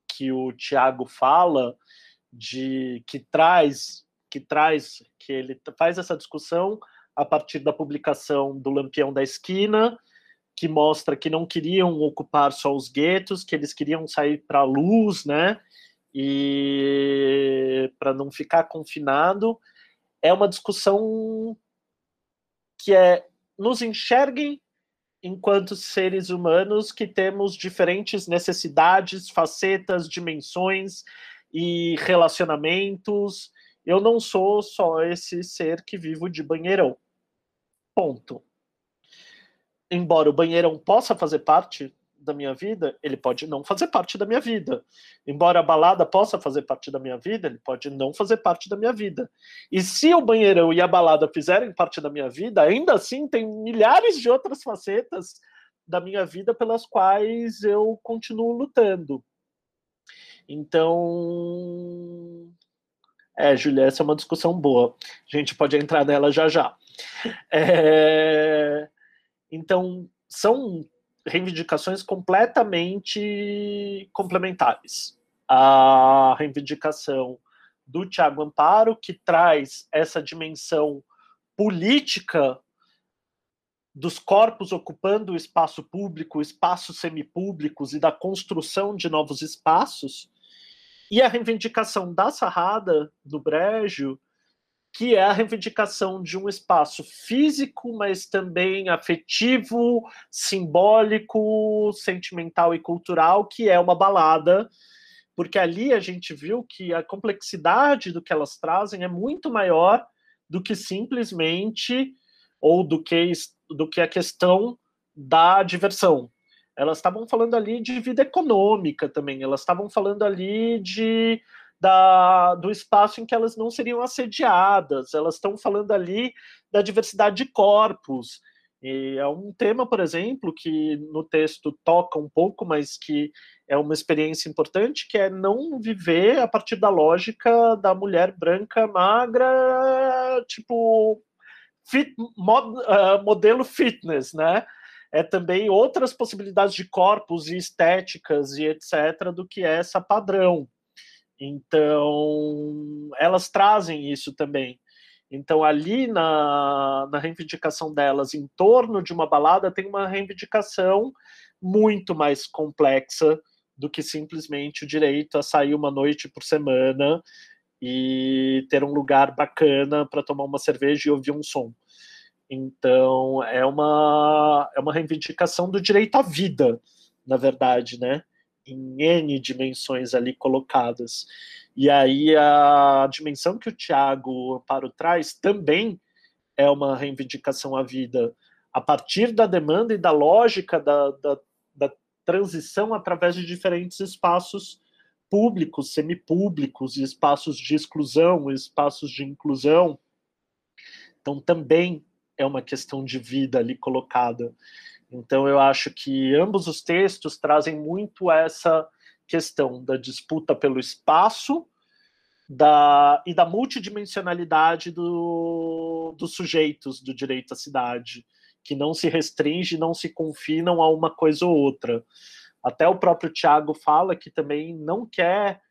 que o Tiago fala, de que traz, que traz, que ele faz essa discussão a partir da publicação do Lampião da Esquina, que mostra que não queriam ocupar só os guetos, que eles queriam sair para a luz, né? E para não ficar confinado. É uma discussão que é nos enxerguem enquanto seres humanos que temos diferentes necessidades, facetas, dimensões e relacionamentos eu não sou só esse ser que vivo de banheirão. Ponto. Embora o banheirão possa fazer parte da minha vida, ele pode não fazer parte da minha vida. Embora a balada possa fazer parte da minha vida, ele pode não fazer parte da minha vida. E se o banheirão e a balada fizerem parte da minha vida, ainda assim tem milhares de outras facetas da minha vida pelas quais eu continuo lutando. Então, é, Julia, essa é uma discussão boa. A gente pode entrar nela já já. É... Então, são reivindicações completamente complementares. A reivindicação do Tiago Amparo, que traz essa dimensão política dos corpos ocupando o espaço público, espaços semipúblicos e da construção de novos espaços, e a reivindicação da Sarrada, do Brejo, que é a reivindicação de um espaço físico, mas também afetivo, simbólico, sentimental e cultural, que é uma balada, porque ali a gente viu que a complexidade do que elas trazem é muito maior do que simplesmente ou do que do que a questão da diversão. Elas estavam falando ali de vida econômica também, elas estavam falando ali de da, do espaço em que elas não seriam assediadas, elas estão falando ali da diversidade de corpos. E é um tema, por exemplo, que no texto toca um pouco, mas que é uma experiência importante, que é não viver a partir da lógica da mulher branca, magra, tipo, fit, mod, uh, modelo fitness, né? É também outras possibilidades de corpos e estéticas e etc. do que essa padrão. Então, elas trazem isso também. Então, ali na, na reivindicação delas em torno de uma balada, tem uma reivindicação muito mais complexa do que simplesmente o direito a sair uma noite por semana e ter um lugar bacana para tomar uma cerveja e ouvir um som. Então, é uma, é uma reivindicação do direito à vida, na verdade, né? Em N dimensões ali colocadas. E aí a dimensão que o Tiago Amparo traz também é uma reivindicação à vida, a partir da demanda e da lógica da, da, da transição através de diferentes espaços públicos, semipúblicos, espaços de exclusão, espaços de inclusão. Então também é uma questão de vida ali colocada. Então, eu acho que ambos os textos trazem muito essa questão da disputa pelo espaço da, e da multidimensionalidade do, dos sujeitos do direito à cidade, que não se restringe, não se confinam a uma coisa ou outra. Até o próprio Tiago fala que também não quer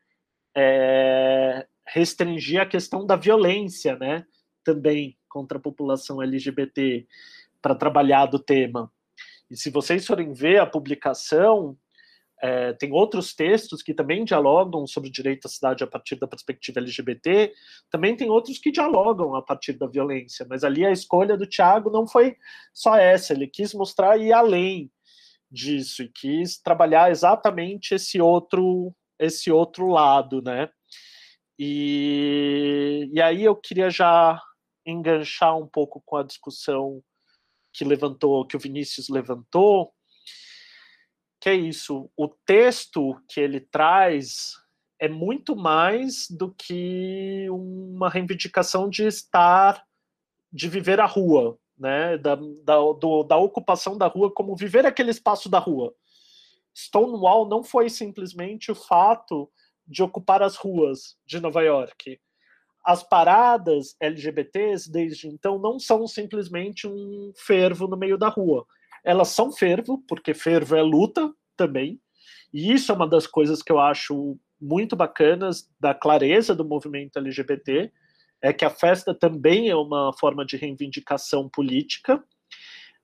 é, restringir a questão da violência, né? Também contra a população LGBT, para trabalhar do tema. E se vocês forem ver a publicação, é, tem outros textos que também dialogam sobre o direito à cidade a partir da perspectiva LGBT, também tem outros que dialogam a partir da violência, mas ali a escolha do Tiago não foi só essa, ele quis mostrar e além disso, e quis trabalhar exatamente esse outro, esse outro lado, né? E, e aí eu queria já enganchar um pouco com a discussão que levantou, que o Vinícius levantou, que é isso, o texto que ele traz é muito mais do que uma reivindicação de estar, de viver a rua, né, da, da, do, da ocupação da rua como viver aquele espaço da rua. Stonewall não foi simplesmente o fato de ocupar as ruas de Nova York as paradas LGBTs desde então não são simplesmente um fervo no meio da rua. Elas são fervo, porque fervo é luta também. E isso é uma das coisas que eu acho muito bacanas da clareza do movimento LGBT, é que a festa também é uma forma de reivindicação política,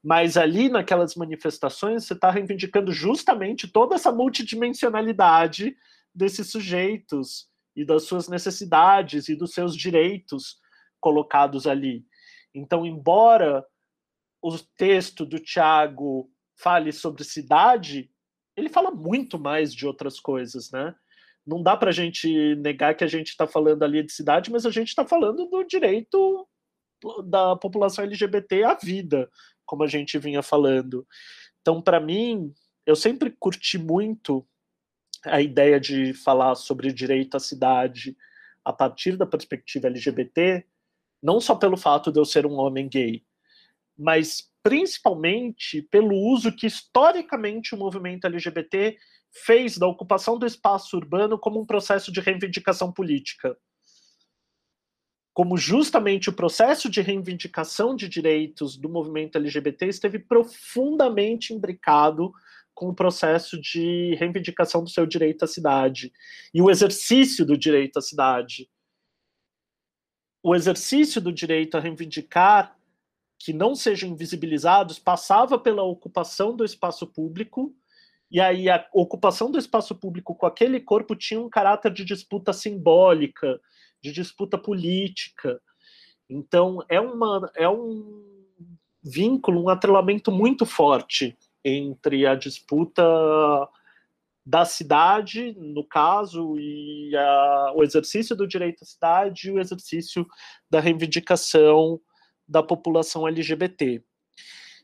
mas ali naquelas manifestações você está reivindicando justamente toda essa multidimensionalidade desses sujeitos e das suas necessidades e dos seus direitos colocados ali. Então, embora o texto do Tiago fale sobre cidade, ele fala muito mais de outras coisas, né? Não dá para a gente negar que a gente está falando ali de cidade, mas a gente está falando do direito da população LGBT à vida, como a gente vinha falando. Então, para mim, eu sempre curti muito a ideia de falar sobre direito à cidade a partir da perspectiva LGBT, não só pelo fato de eu ser um homem gay, mas principalmente pelo uso que historicamente o movimento LGBT fez da ocupação do espaço urbano como um processo de reivindicação política. Como justamente o processo de reivindicação de direitos do movimento LGBT esteve profundamente imbricado com o processo de reivindicação do seu direito à cidade e o exercício do direito à cidade. O exercício do direito a reivindicar que não sejam invisibilizados passava pela ocupação do espaço público, e aí a ocupação do espaço público com aquele corpo tinha um caráter de disputa simbólica, de disputa política. Então é, uma, é um vínculo, um atrelamento muito forte entre a disputa da cidade, no caso, e a, o exercício do direito à cidade e o exercício da reivindicação da população LGBT.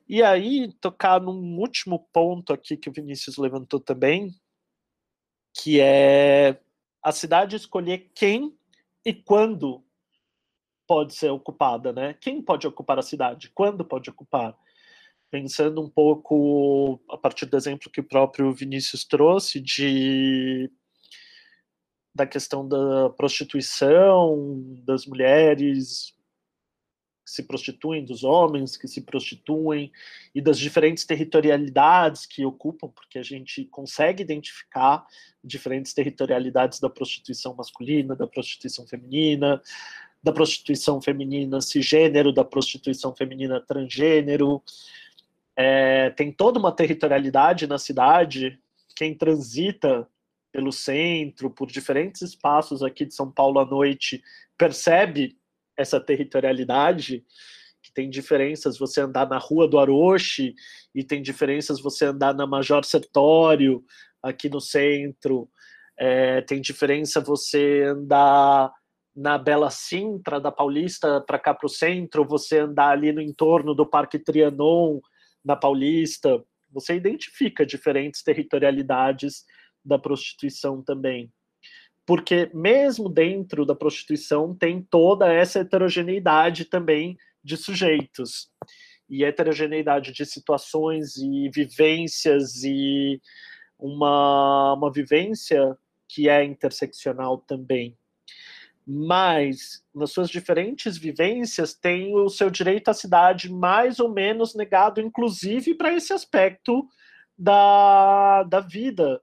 E aí, tocar num último ponto aqui que o Vinícius levantou também, que é a cidade escolher quem e quando pode ser ocupada, né? Quem pode ocupar a cidade? Quando pode ocupar? Pensando um pouco a partir do exemplo que o próprio Vinícius trouxe de da questão da prostituição das mulheres que se prostituem, dos homens que se prostituem e das diferentes territorialidades que ocupam, porque a gente consegue identificar diferentes territorialidades da prostituição masculina, da prostituição feminina, da prostituição feminina cisgênero, da prostituição feminina transgênero, é, tem toda uma territorialidade na cidade. Quem transita pelo centro, por diferentes espaços aqui de São Paulo à noite, percebe essa territorialidade, que tem diferenças você andar na Rua do Aroche, e tem diferenças você andar na Major Sertório, aqui no centro, é, tem diferença você andar na Bela Sintra, da Paulista para cá para o centro, você andar ali no entorno do Parque Trianon, na Paulista, você identifica diferentes territorialidades da prostituição também. Porque mesmo dentro da prostituição tem toda essa heterogeneidade também de sujeitos. E heterogeneidade de situações e vivências e uma, uma vivência que é interseccional também mas nas suas diferentes vivências tem o seu direito à cidade mais ou menos negado, inclusive para esse aspecto da, da vida,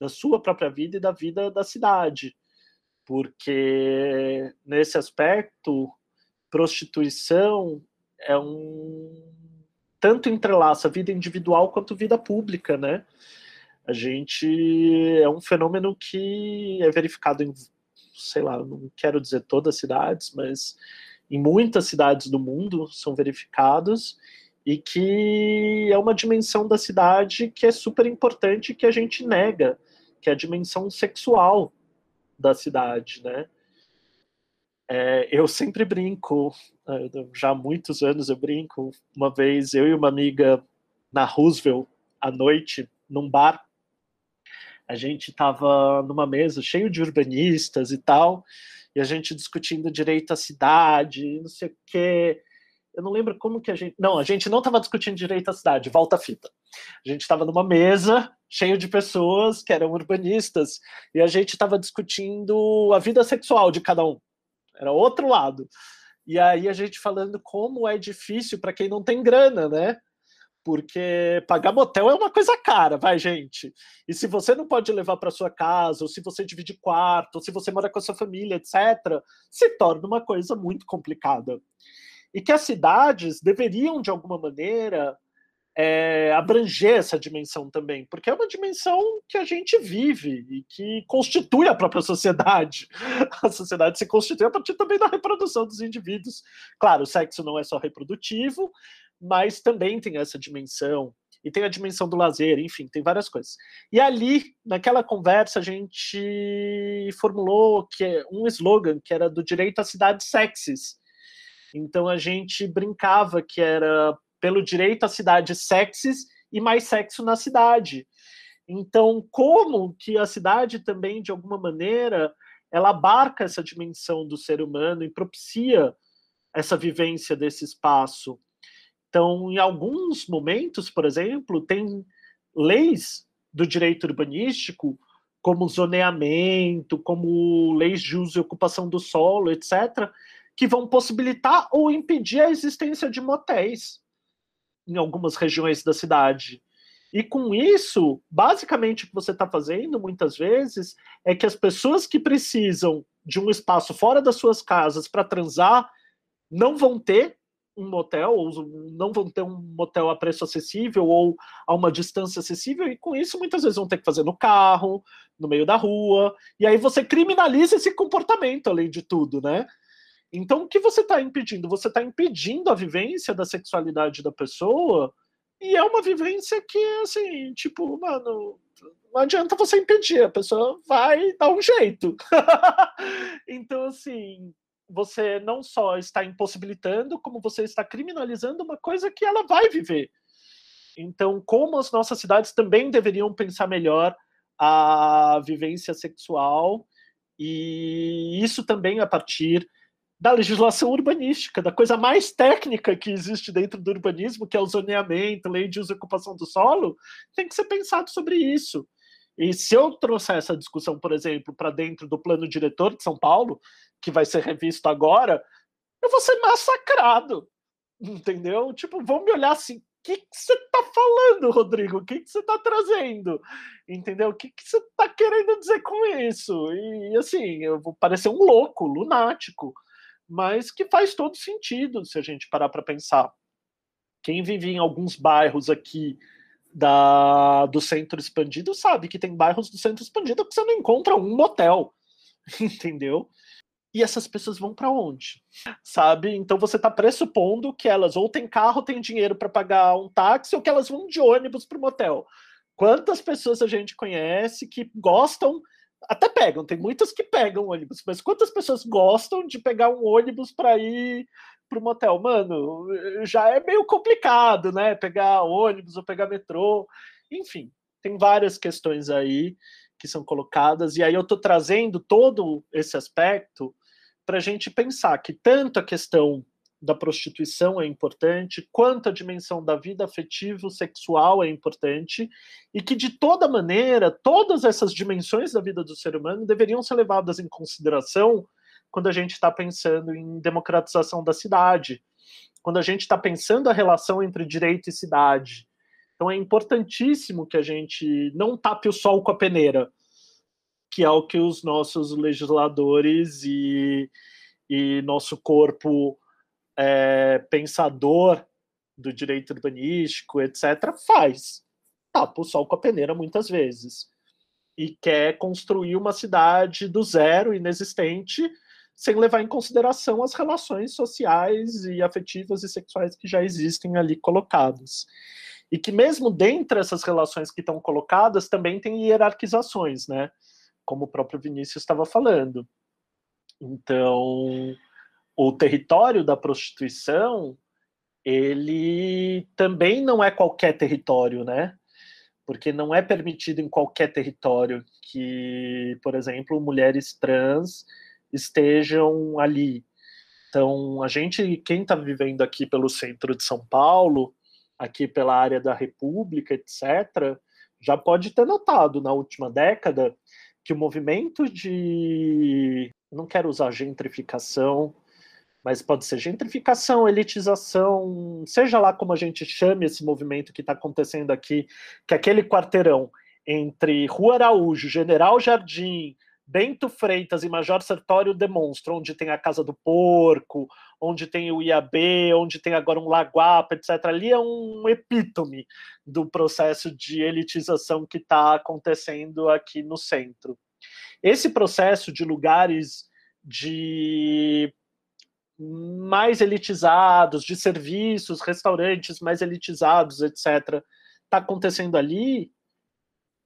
da sua própria vida e da vida da cidade. Porque nesse aspecto, prostituição é um. tanto entrelaça vida individual quanto vida pública, né? A gente é um fenômeno que é verificado em sei lá, não quero dizer todas as cidades, mas em muitas cidades do mundo são verificados e que é uma dimensão da cidade que é super importante que a gente nega, que é a dimensão sexual da cidade, né? É, eu sempre brinco, né, já há muitos anos eu brinco. Uma vez eu e uma amiga na Roosevelt à noite num bar a gente estava numa mesa cheio de urbanistas e tal, e a gente discutindo direito à cidade, não sei o quê. Eu não lembro como que a gente. Não, a gente não estava discutindo direito à cidade, volta a fita. A gente estava numa mesa cheio de pessoas que eram urbanistas, e a gente estava discutindo a vida sexual de cada um. Era outro lado. E aí a gente falando como é difícil para quem não tem grana, né? Porque pagar motel é uma coisa cara, vai, gente. E se você não pode levar para sua casa, ou se você divide quarto, ou se você mora com a sua família, etc., se torna uma coisa muito complicada. E que as cidades deveriam, de alguma maneira, é, abranger essa dimensão também, porque é uma dimensão que a gente vive e que constitui a própria sociedade. A sociedade se constitui a partir também da reprodução dos indivíduos. Claro, o sexo não é só reprodutivo, mas também tem essa dimensão, e tem a dimensão do lazer, enfim, tem várias coisas. E ali, naquela conversa, a gente formulou que é um slogan que era do direito à cidades sexys. Então a gente brincava que era pelo direito à cidades sexys e mais sexo na cidade. Então, como que a cidade também, de alguma maneira, ela abarca essa dimensão do ser humano e propicia essa vivência desse espaço. Então, em alguns momentos, por exemplo, tem leis do direito urbanístico, como zoneamento, como leis de uso e ocupação do solo, etc., que vão possibilitar ou impedir a existência de motéis em algumas regiões da cidade. E com isso, basicamente o que você está fazendo, muitas vezes, é que as pessoas que precisam de um espaço fora das suas casas para transar não vão ter um motel, ou não vão ter um motel a preço acessível ou a uma distância acessível, e com isso muitas vezes vão ter que fazer no carro, no meio da rua, e aí você criminaliza esse comportamento, além de tudo, né? Então, o que você está impedindo? Você está impedindo a vivência da sexualidade da pessoa e é uma vivência que, assim, tipo, mano, não adianta você impedir, a pessoa vai dar um jeito. então, assim, você não só está impossibilitando, como você está criminalizando uma coisa que ela vai viver. Então, como as nossas cidades também deveriam pensar melhor a vivência sexual, e isso também a partir da legislação urbanística, da coisa mais técnica que existe dentro do urbanismo, que é o zoneamento, lei de uso e ocupação do solo, tem que ser pensado sobre isso. E se eu trouxer essa discussão, por exemplo, para dentro do plano diretor de São Paulo, que vai ser revisto agora, eu vou ser massacrado. Entendeu? Tipo, vão me olhar assim, o que, que você está falando, Rodrigo? O que, que você está trazendo? Entendeu? O que, que você está querendo dizer com isso? E assim, eu vou parecer um louco, lunático mas que faz todo sentido se a gente parar para pensar. Quem vive em alguns bairros aqui da, do centro expandido sabe que tem bairros do centro expandido que você não encontra um motel, entendeu? E essas pessoas vão para onde? Sabe? Então você está pressupondo que elas ou têm carro, têm dinheiro para pagar um táxi, ou que elas vão de ônibus para o motel. Quantas pessoas a gente conhece que gostam até pegam, tem muitas que pegam ônibus, mas quantas pessoas gostam de pegar um ônibus para ir para o motel? Mano, já é meio complicado, né? Pegar ônibus ou pegar metrô, enfim, tem várias questões aí que são colocadas, e aí eu estou trazendo todo esse aspecto para a gente pensar que tanto a questão da prostituição é importante, quanto a dimensão da vida afetivo sexual é importante, e que de toda maneira, todas essas dimensões da vida do ser humano deveriam ser levadas em consideração quando a gente está pensando em democratização da cidade, quando a gente está pensando a relação entre direito e cidade. Então é importantíssimo que a gente não tape o sol com a peneira, que é o que os nossos legisladores e, e nosso corpo é, pensador do direito urbanístico, etc., faz. Tapa o sol com a peneira muitas vezes. E quer construir uma cidade do zero, inexistente, sem levar em consideração as relações sociais e afetivas e sexuais que já existem ali colocadas. E que mesmo dentro dessas relações que estão colocadas, também tem hierarquizações, né? Como o próprio Vinícius estava falando. Então, o território da prostituição, ele também não é qualquer território, né? Porque não é permitido em qualquer território que, por exemplo, mulheres trans estejam ali. Então, a gente, quem está vivendo aqui pelo centro de São Paulo, aqui pela área da República, etc., já pode ter notado na última década que o movimento de. Não quero usar gentrificação, mas pode ser gentrificação, elitização, seja lá como a gente chame esse movimento que está acontecendo aqui, que aquele quarteirão entre Rua Araújo, General Jardim, Bento Freitas e Major Sertório demonstram onde tem a Casa do Porco, onde tem o IAB, onde tem agora um Laguapa, etc. Ali é um epítome do processo de elitização que está acontecendo aqui no centro. Esse processo de lugares de mais elitizados, de serviços, restaurantes mais elitizados, etc., está acontecendo ali,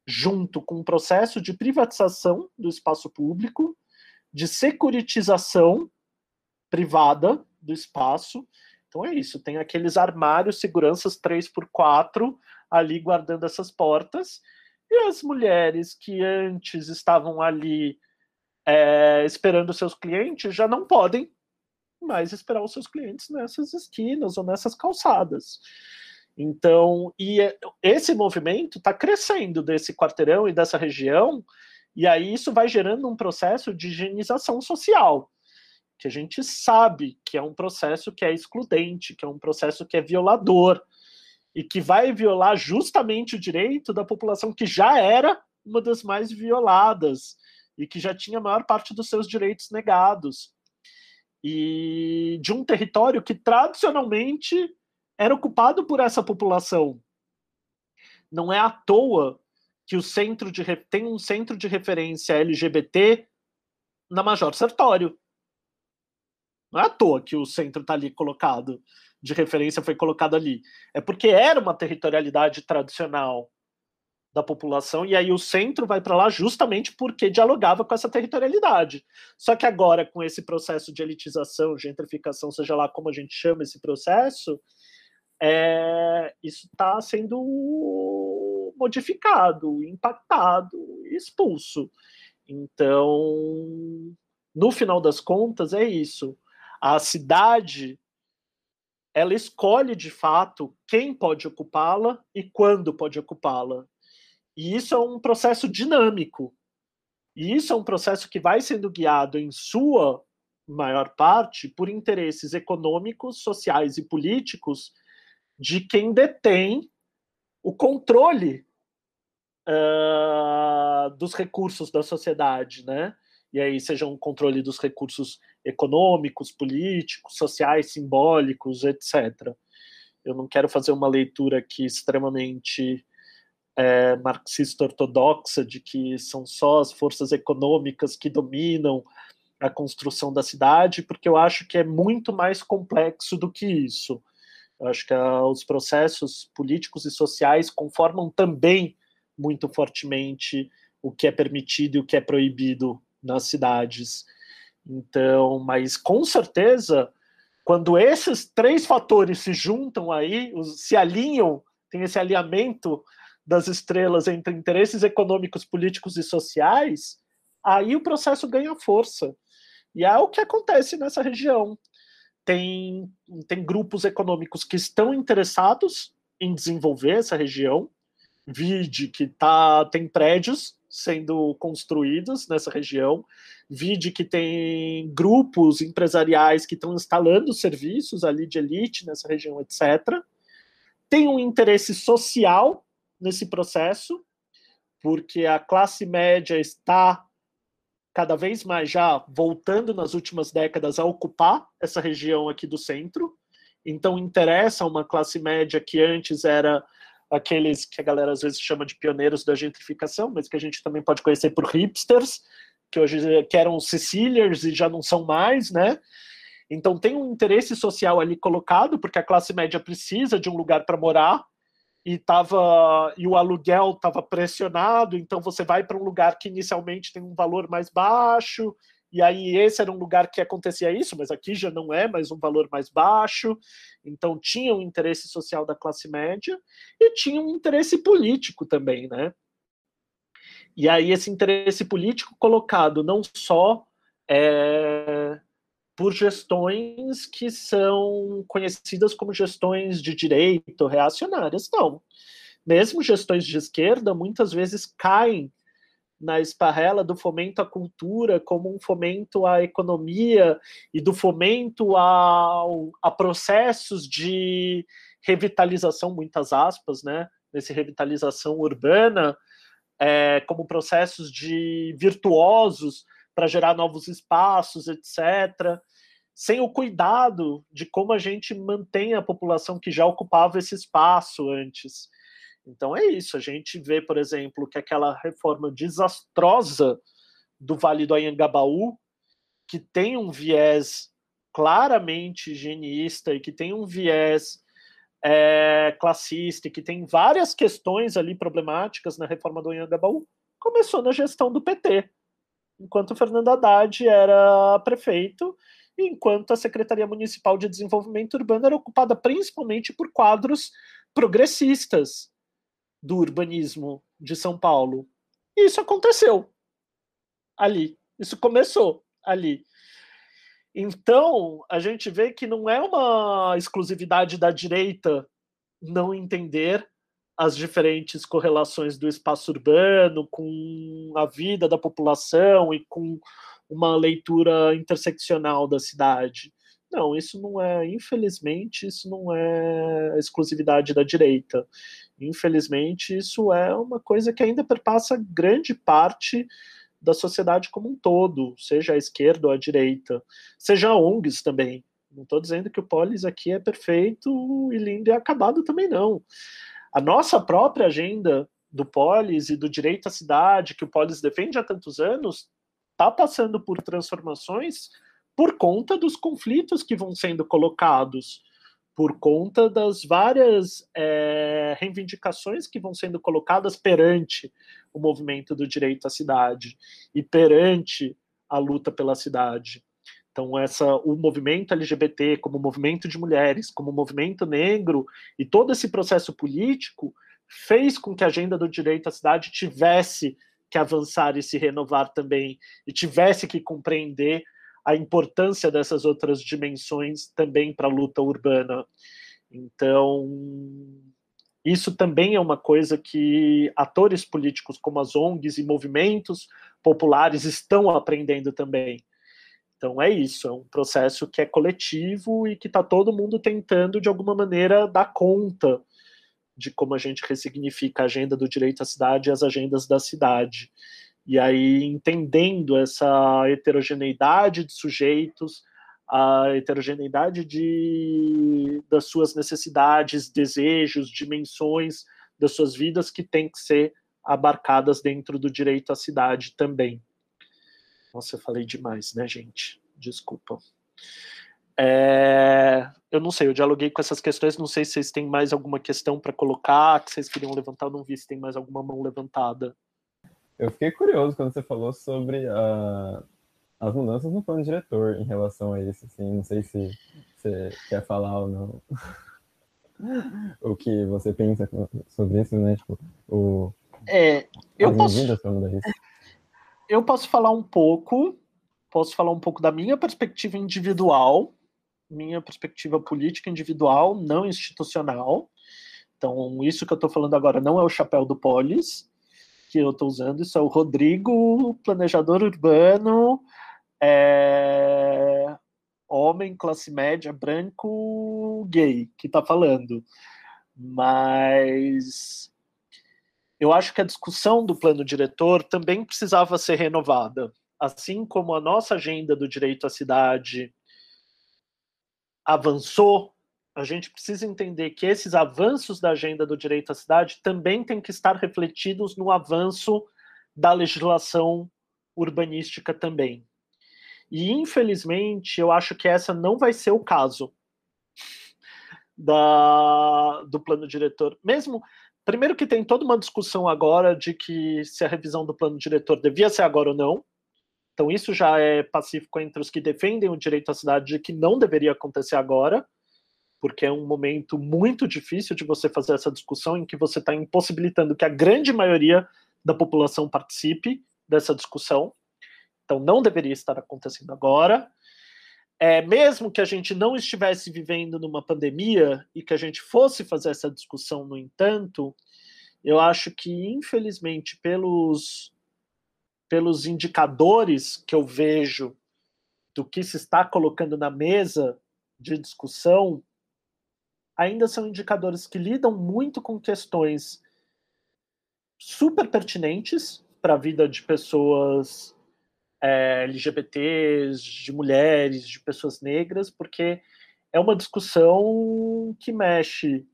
junto com um processo de privatização do espaço público, de securitização privada do espaço. Então é isso, tem aqueles armários, seguranças 3x4 ali guardando essas portas, e as mulheres que antes estavam ali é, esperando seus clientes já não podem mais esperar os seus clientes nessas esquinas ou nessas calçadas. Então, e é, esse movimento está crescendo desse quarteirão e dessa região, e aí isso vai gerando um processo de higienização social, que a gente sabe que é um processo que é excludente, que é um processo que é violador, e que vai violar justamente o direito da população que já era uma das mais violadas e que já tinha a maior parte dos seus direitos negados. E de um território que tradicionalmente era ocupado por essa população. Não é à toa que o centro de tem um centro de referência LGBT na Major Sertório. Não é à toa que o centro está ali colocado, de referência foi colocado ali. É porque era uma territorialidade tradicional da população, e aí o centro vai para lá justamente porque dialogava com essa territorialidade. Só que agora, com esse processo de elitização, gentrificação, seja lá como a gente chama esse processo, é, isso está sendo modificado, impactado, expulso. Então, no final das contas, é isso. A cidade ela escolhe de fato quem pode ocupá-la e quando pode ocupá-la. E isso é um processo dinâmico. E isso é um processo que vai sendo guiado, em sua maior parte, por interesses econômicos, sociais e políticos de quem detém o controle uh, dos recursos da sociedade, né? E aí seja um controle dos recursos econômicos, políticos, sociais, simbólicos, etc. Eu não quero fazer uma leitura aqui extremamente é, marxista ortodoxa de que são só as forças econômicas que dominam a construção da cidade, porque eu acho que é muito mais complexo do que isso. Eu acho que ah, os processos políticos e sociais conformam também muito fortemente o que é permitido e o que é proibido nas cidades. Então, mas com certeza, quando esses três fatores se juntam aí, se alinham, tem esse alinhamento das estrelas entre interesses econômicos, políticos e sociais, aí o processo ganha força. E é o que acontece nessa região tem, tem grupos econômicos que estão interessados em desenvolver essa região. Vide que tá, tem prédios sendo construídos nessa região, vide que tem grupos empresariais que estão instalando serviços ali de elite nessa região, etc. Tem um interesse social nesse processo, porque a classe média está cada vez mais já voltando nas últimas décadas a ocupar essa região aqui do centro. Então interessa uma classe média que antes era aqueles que a galera às vezes chama de pioneiros da gentrificação, mas que a gente também pode conhecer por hipsters, que hoje que eram Sicilians e já não são mais, né? Então tem um interesse social ali colocado, porque a classe média precisa de um lugar para morar, e tava e o aluguel estava pressionado, então você vai para um lugar que inicialmente tem um valor mais baixo, e aí esse era um lugar que acontecia isso, mas aqui já não é mais um valor mais baixo. Então tinha um interesse social da classe média e tinha um interesse político também, né? E aí esse interesse político colocado não só é, por gestões que são conhecidas como gestões de direito, reacionárias. Não. Mesmo gestões de esquerda muitas vezes caem na esparrela do fomento à cultura como um fomento à economia e do fomento a, a processos de revitalização, muitas aspas, né? Nesse revitalização urbana, é, como processos de virtuosos para gerar novos espaços, etc., sem o cuidado de como a gente mantém a população que já ocupava esse espaço antes. Então é isso, a gente vê, por exemplo, que aquela reforma desastrosa do Vale do Anhangabaú, que tem um viés claramente higienista e que tem um viés é, classista e que tem várias questões ali problemáticas na reforma do Anhangabaú, começou na gestão do PT enquanto o Fernando Haddad era prefeito, enquanto a Secretaria Municipal de Desenvolvimento Urbano era ocupada principalmente por quadros progressistas, do urbanismo de São Paulo. E isso aconteceu ali. Isso começou ali. Então, a gente vê que não é uma exclusividade da direita não entender as diferentes correlações do espaço urbano com a vida da população e com uma leitura interseccional da cidade. Não, isso não é, infelizmente, isso não é exclusividade da direita. Infelizmente, isso é uma coisa que ainda perpassa grande parte da sociedade como um todo, seja a esquerda ou a direita, seja ONGs também. Não estou dizendo que o Polis aqui é perfeito e lindo e acabado também não. A nossa própria agenda do Polis e do direito à cidade, que o Polis defende há tantos anos, está passando por transformações por conta dos conflitos que vão sendo colocados, por conta das várias é, reivindicações que vão sendo colocadas perante o movimento do direito à cidade e perante a luta pela cidade. Então, essa, o movimento LGBT, como movimento de mulheres, como movimento negro, e todo esse processo político fez com que a agenda do direito à cidade tivesse que avançar e se renovar também, e tivesse que compreender a importância dessas outras dimensões também para a luta urbana. Então, isso também é uma coisa que atores políticos como as ONGs e movimentos populares estão aprendendo também. Então é isso, é um processo que é coletivo e que está todo mundo tentando, de alguma maneira, dar conta de como a gente ressignifica a agenda do direito à cidade e as agendas da cidade. E aí, entendendo essa heterogeneidade de sujeitos, a heterogeneidade de, das suas necessidades, desejos, dimensões das suas vidas que têm que ser abarcadas dentro do direito à cidade também. Nossa, eu falei demais, né, gente? Desculpa. É, eu não sei, eu dialoguei com essas questões, não sei se vocês têm mais alguma questão para colocar, que vocês queriam levantar, não vi se tem mais alguma mão levantada. Eu fiquei curioso quando você falou sobre a, as mudanças no plano diretor em relação a isso. Assim, não sei se você quer falar ou não. o que você pensa sobre isso, né? Tipo, o, é, eu posso, eu posso falar um pouco, posso falar um pouco da minha perspectiva individual, minha perspectiva política individual, não institucional. Então, isso que eu estou falando agora não é o chapéu do Polis, que eu estou usando, isso é o Rodrigo, planejador urbano, é, homem, classe média, branco, gay, que está falando. Mas eu acho que a discussão do plano diretor também precisava ser renovada. Assim como a nossa agenda do direito à cidade avançou a gente precisa entender que esses avanços da agenda do direito à cidade também têm que estar refletidos no avanço da legislação urbanística também. E, infelizmente, eu acho que essa não vai ser o caso da, do plano diretor. Mesmo, primeiro que tem toda uma discussão agora de que se a revisão do plano diretor devia ser agora ou não. Então, isso já é pacífico entre os que defendem o direito à cidade de que não deveria acontecer agora porque é um momento muito difícil de você fazer essa discussão em que você está impossibilitando que a grande maioria da população participe dessa discussão. Então, não deveria estar acontecendo agora. É, mesmo que a gente não estivesse vivendo numa pandemia e que a gente fosse fazer essa discussão, no entanto, eu acho que, infelizmente, pelos, pelos indicadores que eu vejo do que se está colocando na mesa de discussão, ainda são indicadores que lidam muito com questões super pertinentes para a vida de pessoas é, LGBTs, de mulheres, de pessoas negras, porque é uma discussão que mexe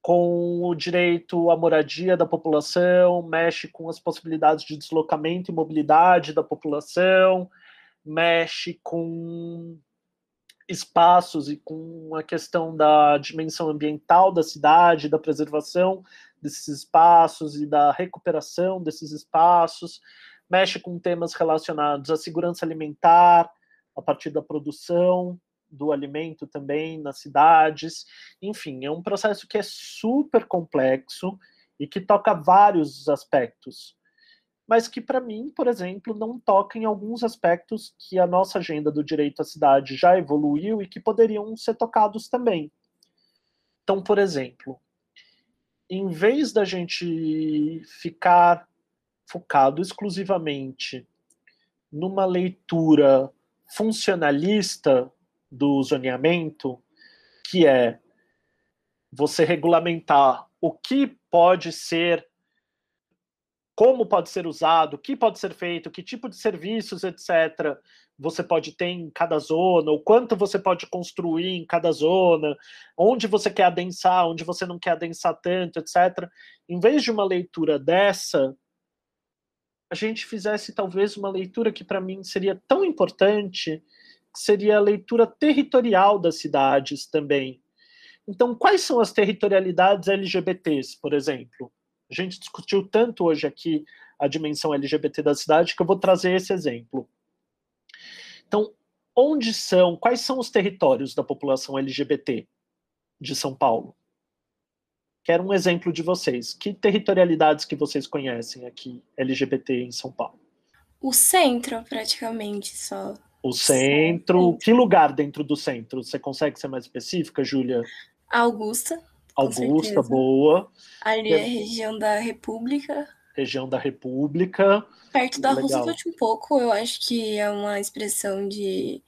com o direito à moradia da população, mexe com as possibilidades de deslocamento e mobilidade da população, mexe com espaços e com a questão da dimensão ambiental da cidade, da preservação desses espaços e da recuperação desses espaços, mexe com temas relacionados à segurança alimentar, a partir da produção do alimento também nas cidades. Enfim, é um processo que é super complexo e que toca vários aspectos, mas que para mim, por exemplo, não toca em alguns aspectos que a nossa agenda do direito à cidade já evoluiu e que poderiam ser tocados também. Então, por exemplo, em vez da gente ficar focado exclusivamente numa leitura funcionalista do zoneamento, que é você regulamentar o que pode ser, como pode ser usado, o que pode ser feito, que tipo de serviços, etc., você pode ter em cada zona, o quanto você pode construir em cada zona, onde você quer adensar, onde você não quer adensar tanto, etc. Em vez de uma leitura dessa, a gente fizesse talvez uma leitura que para mim seria tão importante, que seria a leitura territorial das cidades também. Então, quais são as territorialidades LGBTs, por exemplo? A gente discutiu tanto hoje aqui a dimensão LGBT da cidade que eu vou trazer esse exemplo. Então, onde são, quais são os territórios da população LGBT de São Paulo? Quero um exemplo de vocês. Que territorialidades que vocês conhecem aqui, LGBT em São Paulo? O centro, praticamente, só. O centro. Que lugar dentro do centro? Você consegue ser mais específica, Júlia? Augusta. Augusta, boa. Ali é a região da República. Região da República. Perto da Roosevelt um pouco, eu acho que é uma expressão de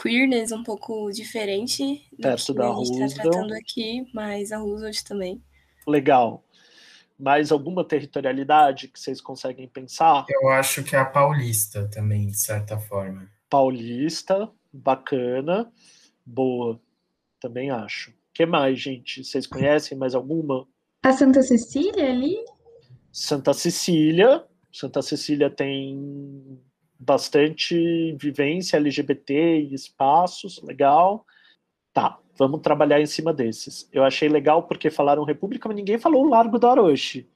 queerness um pouco diferente Perto do que da a gente está tratando aqui, mas a Roosevelt também legal. Mais alguma territorialidade que vocês conseguem pensar? Eu acho que é a paulista também, de certa forma. Paulista, bacana, boa, também acho. que mais, gente? Vocês conhecem mais alguma? A Santa Cecília ali? Santa Cecília. Santa Cecília tem bastante vivência LGBT e espaços, legal. Tá, vamos trabalhar em cima desses. Eu achei legal porque falaram República, mas ninguém falou o Largo do Aroche,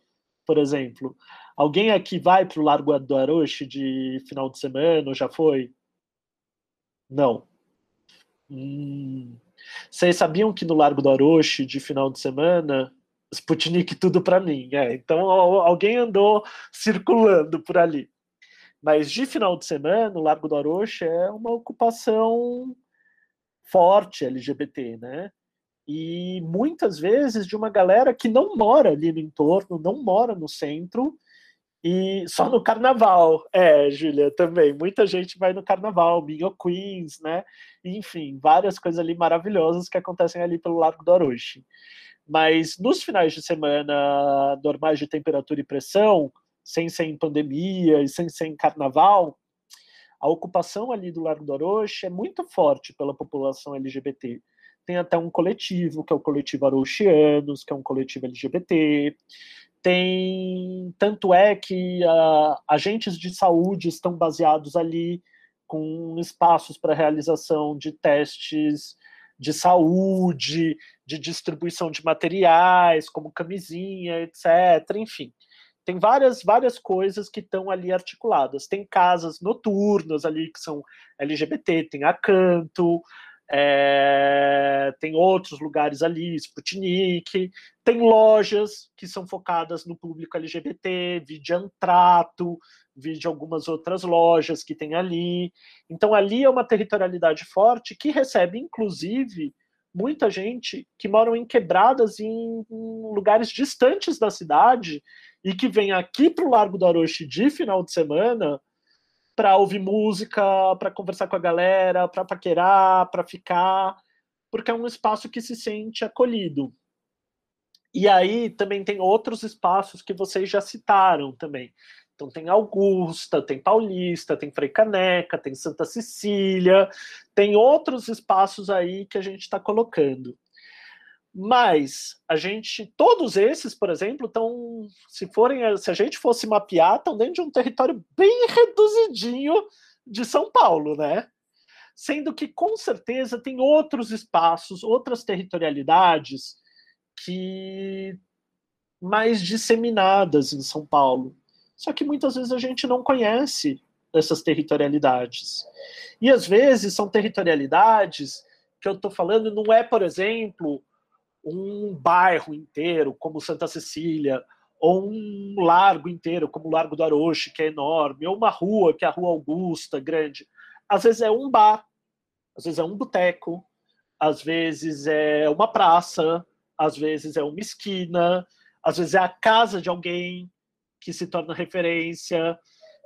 por exemplo. Alguém aqui vai para o Largo do Aroche de final de semana ou já foi? Não. Hum. Vocês sabiam que no Largo do Aroche de final de semana Sputnik tudo para mim. É, então alguém andou circulando por ali. Mas de final de semana, o Largo do Aroche é uma ocupação forte LGBT, né? E muitas vezes de uma galera que não mora ali no entorno, não mora no centro, e só no carnaval. É, Júlia, também. Muita gente vai no carnaval, Minho Queens, né? Enfim, várias coisas ali maravilhosas que acontecem ali pelo Largo do Aroche. Mas nos finais de semana normais de temperatura e pressão, sem ser em pandemia e sem ser em carnaval, a ocupação ali do Largo do Orochi é muito forte pela população LGBT. Tem até um coletivo, que é o coletivo Arochianos, que é um coletivo LGBT. Tem, tanto é que uh, agentes de saúde estão baseados ali com espaços para realização de testes de saúde, de distribuição de materiais, como camisinha, etc. Enfim, tem várias, várias coisas que estão ali articuladas. Tem casas noturnas ali que são LGBT, tem Acanto, é, tem outros lugares ali, Sputnik, tem lojas que são focadas no público LGBT, Vidiantrato, de algumas outras lojas que tem ali. Então ali é uma territorialidade forte que recebe, inclusive, muita gente que moram em quebradas em, lugares distantes da cidade e que vem aqui para o Largo do Aroche de final de semana para ouvir música, para conversar com a galera, para paquerar, para ficar, porque é um espaço que se sente acolhido. E aí também tem outros espaços que vocês já citaram também. Então tem Augusta, tem Paulista, tem Frei Caneca, tem Santa Cecília, tem outros espaços aí que a gente está colocando. Mas a gente, todos esses, por exemplo, estão, se forem, se a gente fosse mapear, estão dentro de um território bem reduzidinho de São Paulo, né? Sendo que com certeza tem outros espaços, outras territorialidades que mais disseminadas em São Paulo. Só que muitas vezes a gente não conhece essas territorialidades. E às vezes são territorialidades que eu estou falando, não é, por exemplo, um bairro inteiro, como Santa Cecília, ou um largo inteiro, como o Largo do Aroche, que é enorme, ou uma rua, que é a Rua Augusta, grande. Às vezes é um bar, às vezes é um boteco, às vezes é uma praça, às vezes é uma esquina, às vezes é a casa de alguém que se torna referência,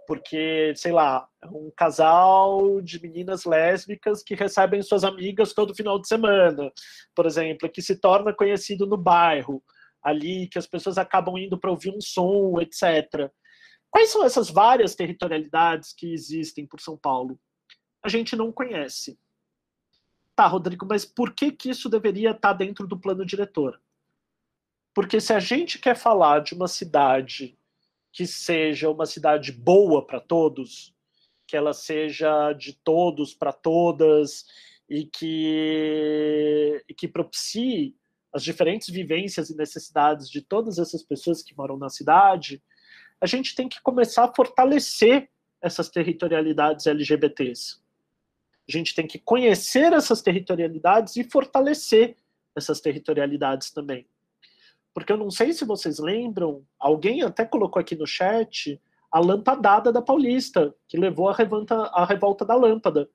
porque, sei lá, é um casal de meninas lésbicas que recebem suas amigas todo final de semana, por exemplo, que se torna conhecido no bairro, ali, que as pessoas acabam indo para ouvir um som, etc. Quais são essas várias territorialidades que existem por São Paulo? A gente não conhece. Tá, Rodrigo, mas por que, que isso deveria estar dentro do plano diretor? Porque se a gente quer falar de uma cidade que seja uma cidade boa para todos, que ela seja de todos para todas e que, e que propicie as diferentes vivências e necessidades de todas essas pessoas que moram na cidade, a gente tem que começar a fortalecer essas territorialidades LGBTs. A gente tem que conhecer essas territorialidades e fortalecer essas territorialidades também. Porque eu não sei se vocês lembram, alguém até colocou aqui no chat a lampadada da Paulista, que levou a revolta, a revolta da lâmpada.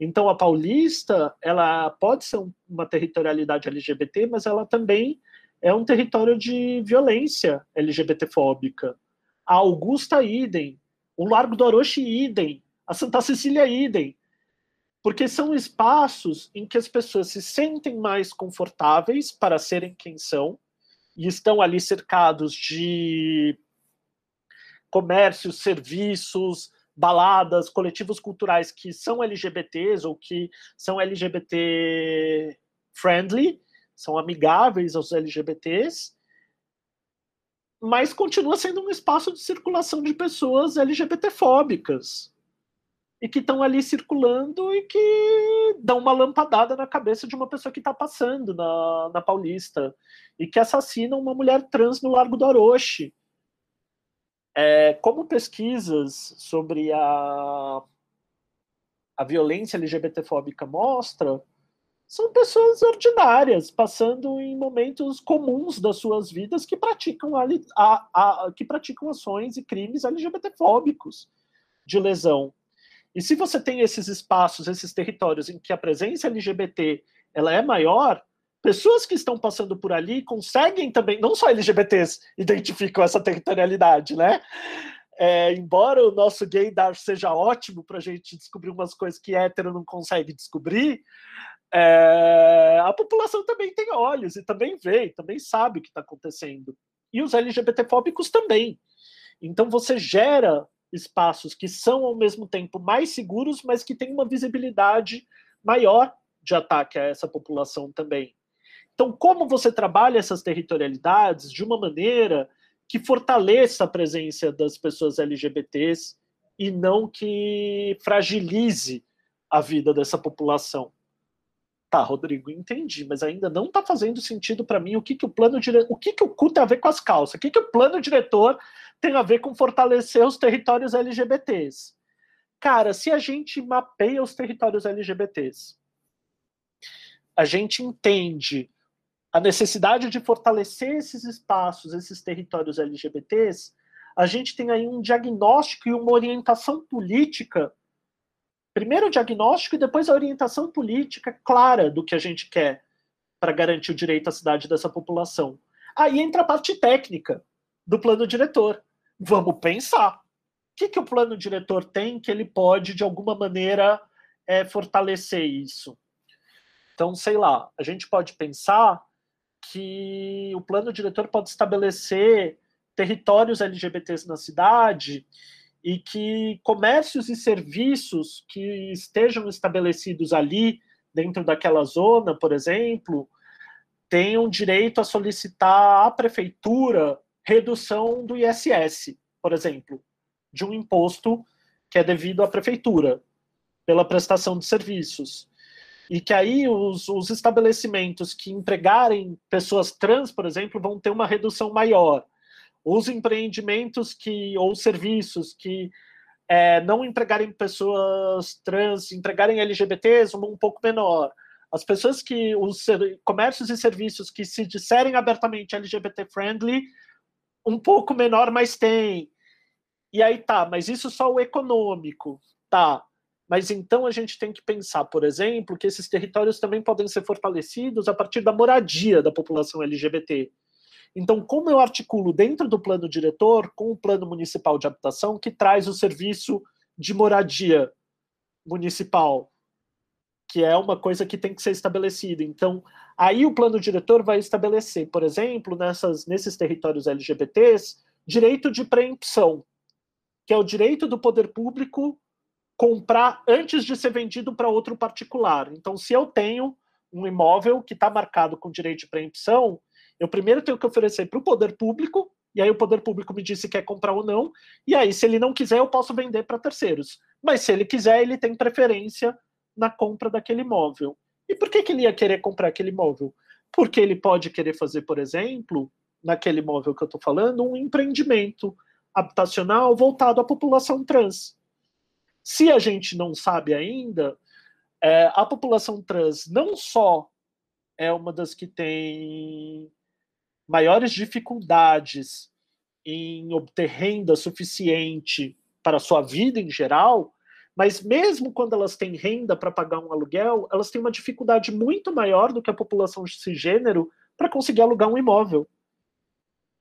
Então a Paulista, ela pode ser uma territorialidade LGBT, mas ela também é um território de violência LGBTfóbica. A Augusta idem, o Largo do Orochi idem, a Santa Cecília idem, porque são espaços em que as pessoas se sentem mais confortáveis para serem quem são e estão ali cercados de comércios, serviços, baladas, coletivos culturais que são LGBTs ou que são LGBT friendly, são amigáveis aos LGBTs, mas continua sendo um espaço de circulação de pessoas LGBTfóbicas e que estão ali circulando e que dão uma lampadada na cabeça de uma pessoa que está passando na, na Paulista e que assassinam uma mulher trans no Largo do Orochi. É, como pesquisas sobre a, a violência LGBTfóbica mostra, são pessoas ordinárias, passando em momentos comuns das suas vidas que praticam, a, a, a, que praticam ações e crimes LGBTfóbicos de lesão. E se você tem esses espaços, esses territórios em que a presença LGBT ela é maior, pessoas que estão passando por ali conseguem também, não só LGBTs identificam essa territorialidade, né? É, embora o nosso gaydar seja ótimo para a gente descobrir umas coisas que hétero não consegue descobrir, é, a população também tem olhos e também vê, também sabe o que está acontecendo. E os LGBTfóbicos também. Então você gera espaços que são ao mesmo tempo mais seguros, mas que têm uma visibilidade maior de ataque a essa população também. Então, como você trabalha essas territorialidades de uma maneira que fortaleça a presença das pessoas LGBTs e não que fragilize a vida dessa população? Tá, Rodrigo, entendi, mas ainda não está fazendo sentido para mim o que, que o plano diretor. O que, que o cu tem a ver com as calças? O que, que o plano diretor tem a ver com fortalecer os territórios LGBTs? Cara, se a gente mapeia os territórios LGBTs, a gente entende a necessidade de fortalecer esses espaços, esses territórios LGBTs, a gente tem aí um diagnóstico e uma orientação política primeiro o diagnóstico e depois a orientação política clara do que a gente quer para garantir o direito à cidade dessa população. Aí entra a parte técnica do plano diretor. Vamos pensar. O que, que o plano diretor tem que ele pode, de alguma maneira, é, fortalecer isso? Então, sei lá, a gente pode pensar que o plano diretor pode estabelecer territórios LGBTs na cidade e que comércios e serviços que estejam estabelecidos ali, dentro daquela zona, por exemplo, tenham direito a solicitar à prefeitura redução do ISS, por exemplo, de um imposto que é devido à prefeitura, pela prestação de serviços. E que aí os, os estabelecimentos que empregarem pessoas trans, por exemplo, vão ter uma redução maior os empreendimentos que ou serviços que é, não empregarem pessoas trans, entregarem LGBTs um, um pouco menor. As pessoas que os comércios e serviços que se disserem abertamente LGBT friendly, um pouco menor, mas tem. E aí tá, mas isso só o econômico. Tá. Mas então a gente tem que pensar, por exemplo, que esses territórios também podem ser fortalecidos a partir da moradia da população LGBT. Então, como eu articulo dentro do plano diretor com o plano municipal de habitação que traz o serviço de moradia municipal, que é uma coisa que tem que ser estabelecida. Então, aí o plano diretor vai estabelecer, por exemplo, nessas, nesses territórios LGBTs, direito de preempção, que é o direito do poder público comprar antes de ser vendido para outro particular. Então, se eu tenho um imóvel que está marcado com direito de preempção, eu primeiro tenho que oferecer para o poder público, e aí o poder público me diz se quer comprar ou não, e aí, se ele não quiser, eu posso vender para terceiros. Mas se ele quiser, ele tem preferência na compra daquele imóvel. E por que, que ele ia querer comprar aquele imóvel? Porque ele pode querer fazer, por exemplo, naquele imóvel que eu estou falando, um empreendimento habitacional voltado à população trans. Se a gente não sabe ainda, é, a população trans não só é uma das que tem maiores dificuldades em obter renda suficiente para a sua vida em geral, mas mesmo quando elas têm renda para pagar um aluguel, elas têm uma dificuldade muito maior do que a população cisgênero para conseguir alugar um imóvel.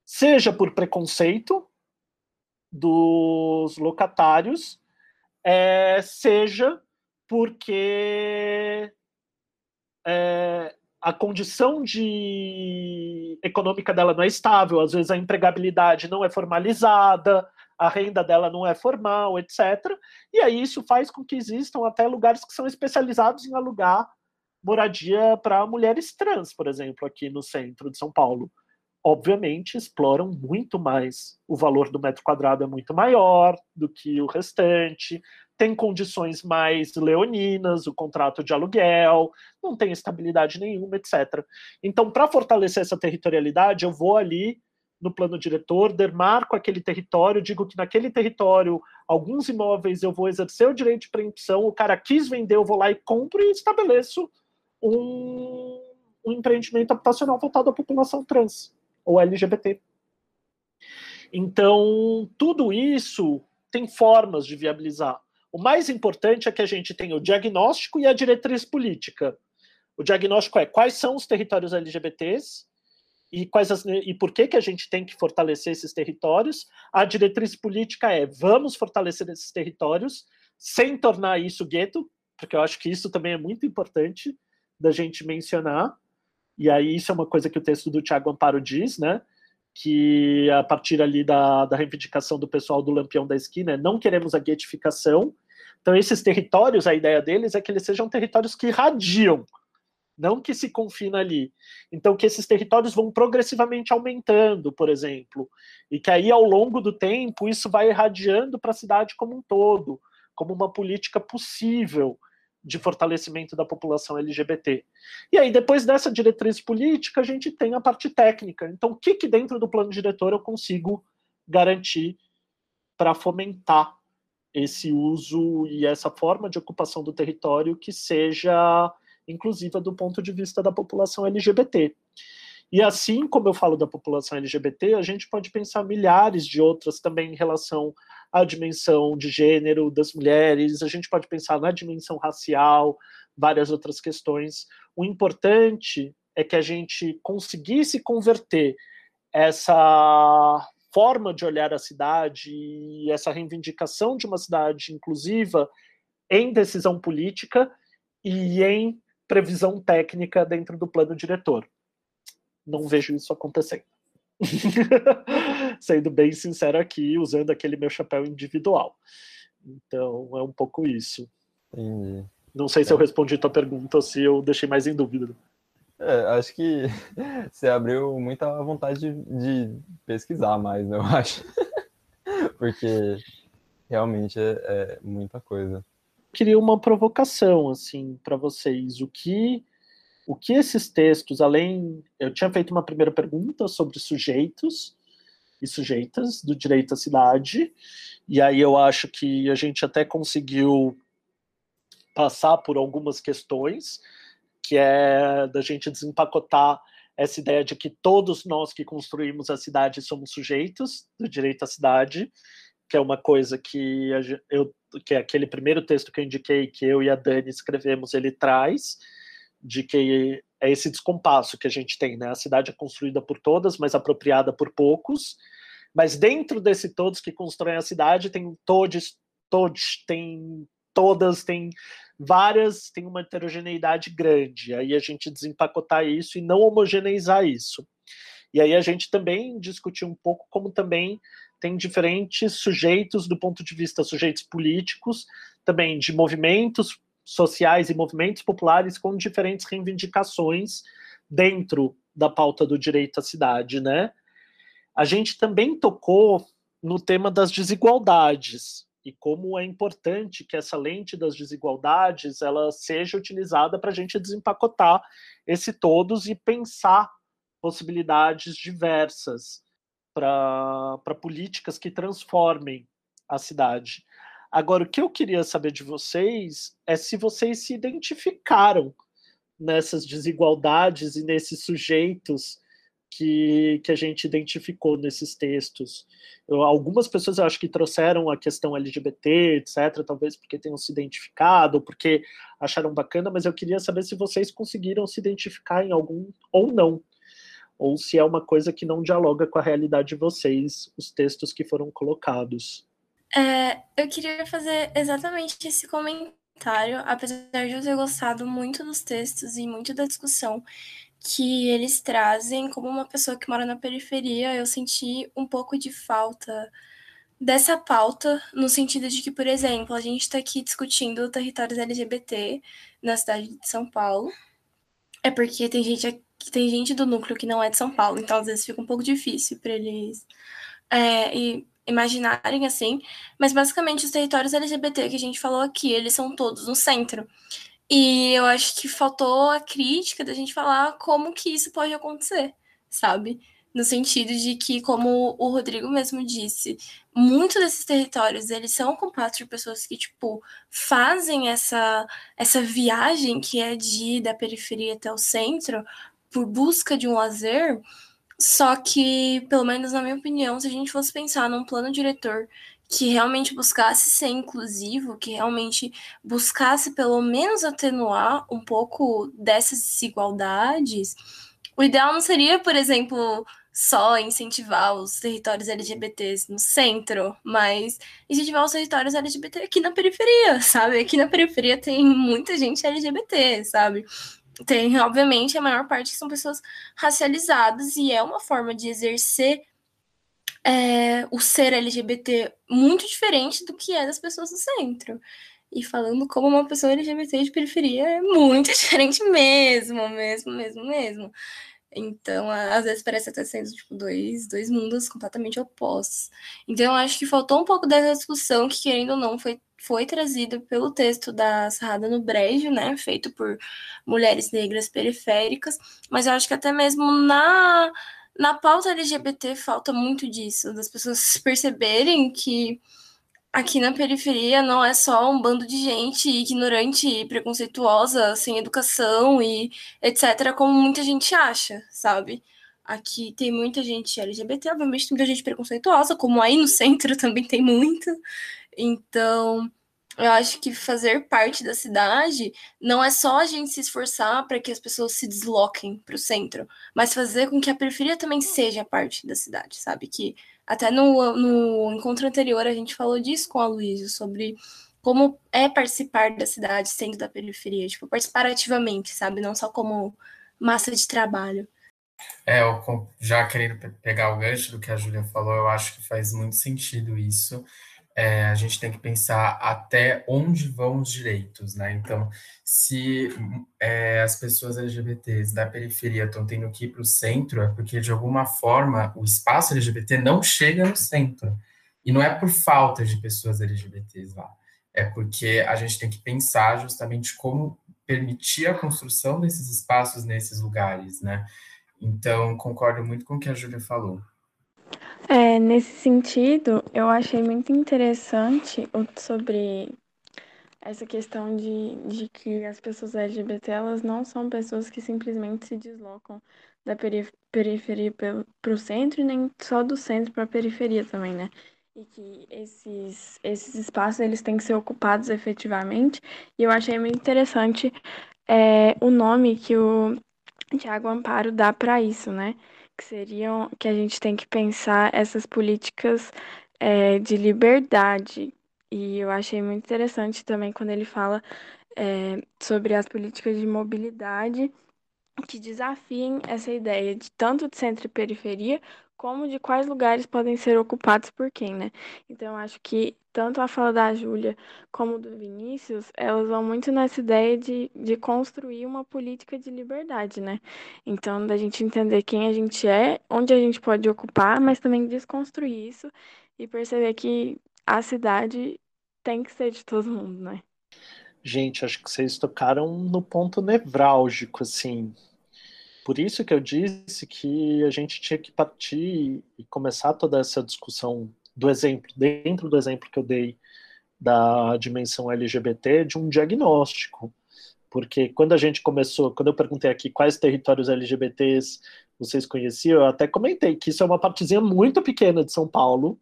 Seja por preconceito dos locatários, é, seja porque é, a condição de econômica dela não é estável, às vezes a empregabilidade não é formalizada, a renda dela não é formal, etc. E aí isso faz com que existam até lugares que são especializados em alugar moradia para mulheres trans, por exemplo, aqui no centro de São Paulo. Obviamente exploram muito mais. O valor do metro quadrado é muito maior do que o restante tem condições mais leoninas, o contrato de aluguel, não tem estabilidade nenhuma, etc. Então, para fortalecer essa territorialidade, eu vou ali no plano diretor, demarco aquele território, digo que naquele território, alguns imóveis eu vou exercer o direito de preempção, o cara quis vender, eu vou lá e compro e estabeleço um, um empreendimento habitacional voltado à população trans ou LGBT. Então, tudo isso tem formas de viabilizar. O mais importante é que a gente tenha o diagnóstico e a diretriz política. O diagnóstico é quais são os territórios LGBTs e quais as, e por que que a gente tem que fortalecer esses territórios. A diretriz política é vamos fortalecer esses territórios sem tornar isso gueto, porque eu acho que isso também é muito importante da gente mencionar. E aí isso é uma coisa que o texto do Tiago Amparo diz, né? Que a partir ali da, da reivindicação do pessoal do Lampião da Esquina, não queremos a guetificação. Então, esses territórios, a ideia deles é que eles sejam territórios que irradiam, não que se confina ali. Então, que esses territórios vão progressivamente aumentando, por exemplo, e que aí, ao longo do tempo, isso vai irradiando para a cidade como um todo, como uma política possível de fortalecimento da população LGBT. E aí, depois dessa diretriz política, a gente tem a parte técnica. Então, o que, que dentro do plano diretor eu consigo garantir para fomentar esse uso e essa forma de ocupação do território que seja inclusiva do ponto de vista da população LGBT. E assim como eu falo da população LGBT, a gente pode pensar milhares de outras também em relação à dimensão de gênero das mulheres, a gente pode pensar na dimensão racial, várias outras questões. O importante é que a gente conseguisse converter essa forma de olhar a cidade e essa reivindicação de uma cidade inclusiva em decisão política e em previsão técnica dentro do plano diretor não vejo isso acontecendo. Sendo bem sincero aqui, usando aquele meu chapéu individual. Então, é um pouco isso. Entendi. Não sei se é. eu respondi tua pergunta ou se eu deixei mais em dúvida. É, acho que você abriu muita vontade de, de pesquisar mais, né, eu acho. Porque realmente é, é muita coisa. Queria uma provocação, assim, para vocês. O que o que esses textos, além. Eu tinha feito uma primeira pergunta sobre sujeitos e sujeitas do direito à cidade, e aí eu acho que a gente até conseguiu passar por algumas questões, que é da gente desempacotar essa ideia de que todos nós que construímos a cidade somos sujeitos do direito à cidade, que é uma coisa que eu que é aquele primeiro texto que eu indiquei que eu e a Dani escrevemos, ele traz de que é esse descompasso que a gente tem, né? A cidade é construída por todas, mas apropriada por poucos. Mas dentro desse todos que constroem a cidade, tem todos, todos, tem todas, tem várias, tem uma heterogeneidade grande. Aí a gente desempacotar isso e não homogeneizar isso. E aí a gente também discutiu um pouco como também tem diferentes sujeitos do ponto de vista sujeitos políticos, também de movimentos sociais e movimentos populares com diferentes reivindicações dentro da pauta do direito à cidade, né? A gente também tocou no tema das desigualdades e como é importante que essa lente das desigualdades ela seja utilizada para a gente desempacotar esse todos e pensar possibilidades diversas para políticas que transformem a cidade. Agora, o que eu queria saber de vocês é se vocês se identificaram nessas desigualdades e nesses sujeitos que, que a gente identificou nesses textos. Eu, algumas pessoas eu acho que trouxeram a questão LGBT, etc., talvez porque tenham se identificado, ou porque acharam bacana, mas eu queria saber se vocês conseguiram se identificar em algum ou não ou se é uma coisa que não dialoga com a realidade de vocês, os textos que foram colocados. É, eu queria fazer exatamente esse comentário, apesar de eu ter gostado muito dos textos e muito da discussão que eles trazem, como uma pessoa que mora na periferia, eu senti um pouco de falta dessa pauta, no sentido de que, por exemplo, a gente está aqui discutindo territórios LGBT na cidade de São Paulo, é porque tem gente tem gente do núcleo que não é de São Paulo, então às vezes fica um pouco difícil para eles é, e imaginarem assim. Mas basicamente os territórios LGBT que a gente falou aqui, eles são todos no centro. E eu acho que faltou a crítica da gente falar como que isso pode acontecer, sabe? no sentido de que, como o Rodrigo mesmo disse, muitos desses territórios eles são compostos de pessoas que tipo fazem essa essa viagem que é de ir da periferia até o centro por busca de um lazer. Só que, pelo menos na minha opinião, se a gente fosse pensar num plano diretor que realmente buscasse ser inclusivo, que realmente buscasse pelo menos atenuar um pouco dessas desigualdades, o ideal não seria, por exemplo, só incentivar os territórios LGBTs no centro, mas incentivar os territórios LGBT aqui na periferia, sabe? Aqui na periferia tem muita gente LGBT, sabe? Tem, obviamente, a maior parte que são pessoas racializadas e é uma forma de exercer é, o ser LGBT muito diferente do que é das pessoas do centro. E falando como uma pessoa LGBT de periferia é muito diferente mesmo, mesmo, mesmo, mesmo. Então, às vezes parece até sendo tipo dois, dois mundos completamente opostos. Então, eu acho que faltou um pouco dessa discussão que, querendo ou não, foi, foi trazida pelo texto da Sarrada no Brejo, né? Feito por mulheres negras periféricas. Mas eu acho que até mesmo na, na pauta LGBT falta muito disso, das pessoas perceberem que aqui na periferia não é só um bando de gente ignorante e preconceituosa, sem educação e etc., como muita gente acha, sabe? Aqui tem muita gente LGBT, obviamente tem muita gente preconceituosa, como aí no centro também tem muito. Então, eu acho que fazer parte da cidade não é só a gente se esforçar para que as pessoas se desloquem para o centro, mas fazer com que a periferia também seja parte da cidade, sabe? Que até no, no encontro anterior a gente falou disso com a Luísa, sobre como é participar da cidade sendo da periferia, tipo, participar ativamente, sabe? Não só como massa de trabalho. É, eu, já querendo pegar o gancho do que a Júlia falou, eu acho que faz muito sentido isso é, a gente tem que pensar até onde vão os direitos, né? Então, se é, as pessoas LGBTs da periferia estão tendo que ir para o centro, é porque, de alguma forma, o espaço LGBT não chega no centro. E não é por falta de pessoas LGBTs lá, é porque a gente tem que pensar justamente como permitir a construção desses espaços nesses lugares, né? Então, concordo muito com o que a Júlia falou. É, nesse sentido, eu achei muito interessante sobre essa questão de, de que as pessoas LGBT elas não são pessoas que simplesmente se deslocam da periferia para o centro e nem só do centro para a periferia também, né? E que esses, esses espaços eles têm que ser ocupados efetivamente. E eu achei muito interessante é, o nome que o Tiago Amparo dá para isso, né? Que seriam que a gente tem que pensar essas políticas é, de liberdade. E eu achei muito interessante também quando ele fala é, sobre as políticas de mobilidade que desafiem essa ideia de tanto de centro e periferia, como de quais lugares podem ser ocupados por quem, né? Então, acho que tanto a fala da Júlia como do Vinícius, elas vão muito nessa ideia de, de construir uma política de liberdade, né? Então, da gente entender quem a gente é, onde a gente pode ocupar, mas também desconstruir isso e perceber que a cidade tem que ser de todo mundo, né? Gente, acho que vocês tocaram no ponto nevrálgico, assim. Por isso que eu disse que a gente tinha que partir e começar toda essa discussão do exemplo, dentro do exemplo que eu dei da dimensão LGBT, de um diagnóstico. Porque quando a gente começou, quando eu perguntei aqui quais territórios LGBTs vocês conheciam, eu até comentei que isso é uma partezinha muito pequena de São Paulo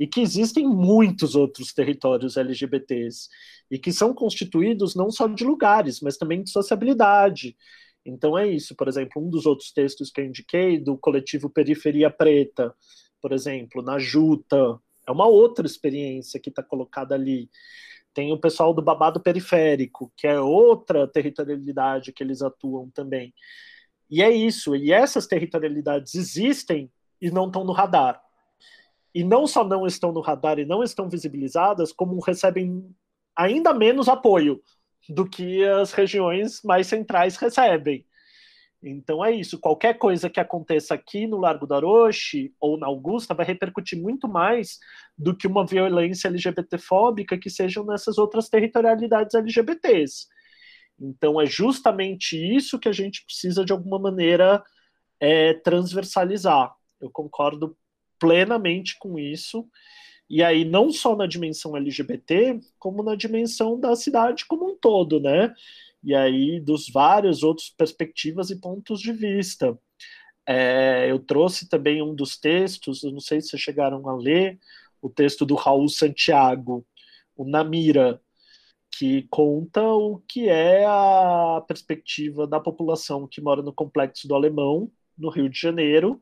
e que existem muitos outros territórios LGBTs e que são constituídos não só de lugares, mas também de sociabilidade. Então é isso, por exemplo, um dos outros textos que eu indiquei do coletivo Periferia Preta, por exemplo, na Juta, é uma outra experiência que está colocada ali. Tem o pessoal do Babado Periférico, que é outra territorialidade que eles atuam também. E é isso, e essas territorialidades existem e não estão no radar. E não só não estão no radar e não estão visibilizadas, como recebem ainda menos apoio do que as regiões mais centrais recebem. Então é isso. Qualquer coisa que aconteça aqui no Largo da Roche ou na Augusta vai repercutir muito mais do que uma violência LGBTfóbica que sejam nessas outras territorialidades LGBTs. Então é justamente isso que a gente precisa de alguma maneira é, transversalizar. Eu concordo plenamente com isso. E aí, não só na dimensão LGBT, como na dimensão da cidade como um todo, né? E aí, dos vários outros perspectivas e pontos de vista. É, eu trouxe também um dos textos, não sei se vocês chegaram a ler, o texto do Raul Santiago, o Namira, que conta o que é a perspectiva da população que mora no Complexo do Alemão, no Rio de Janeiro,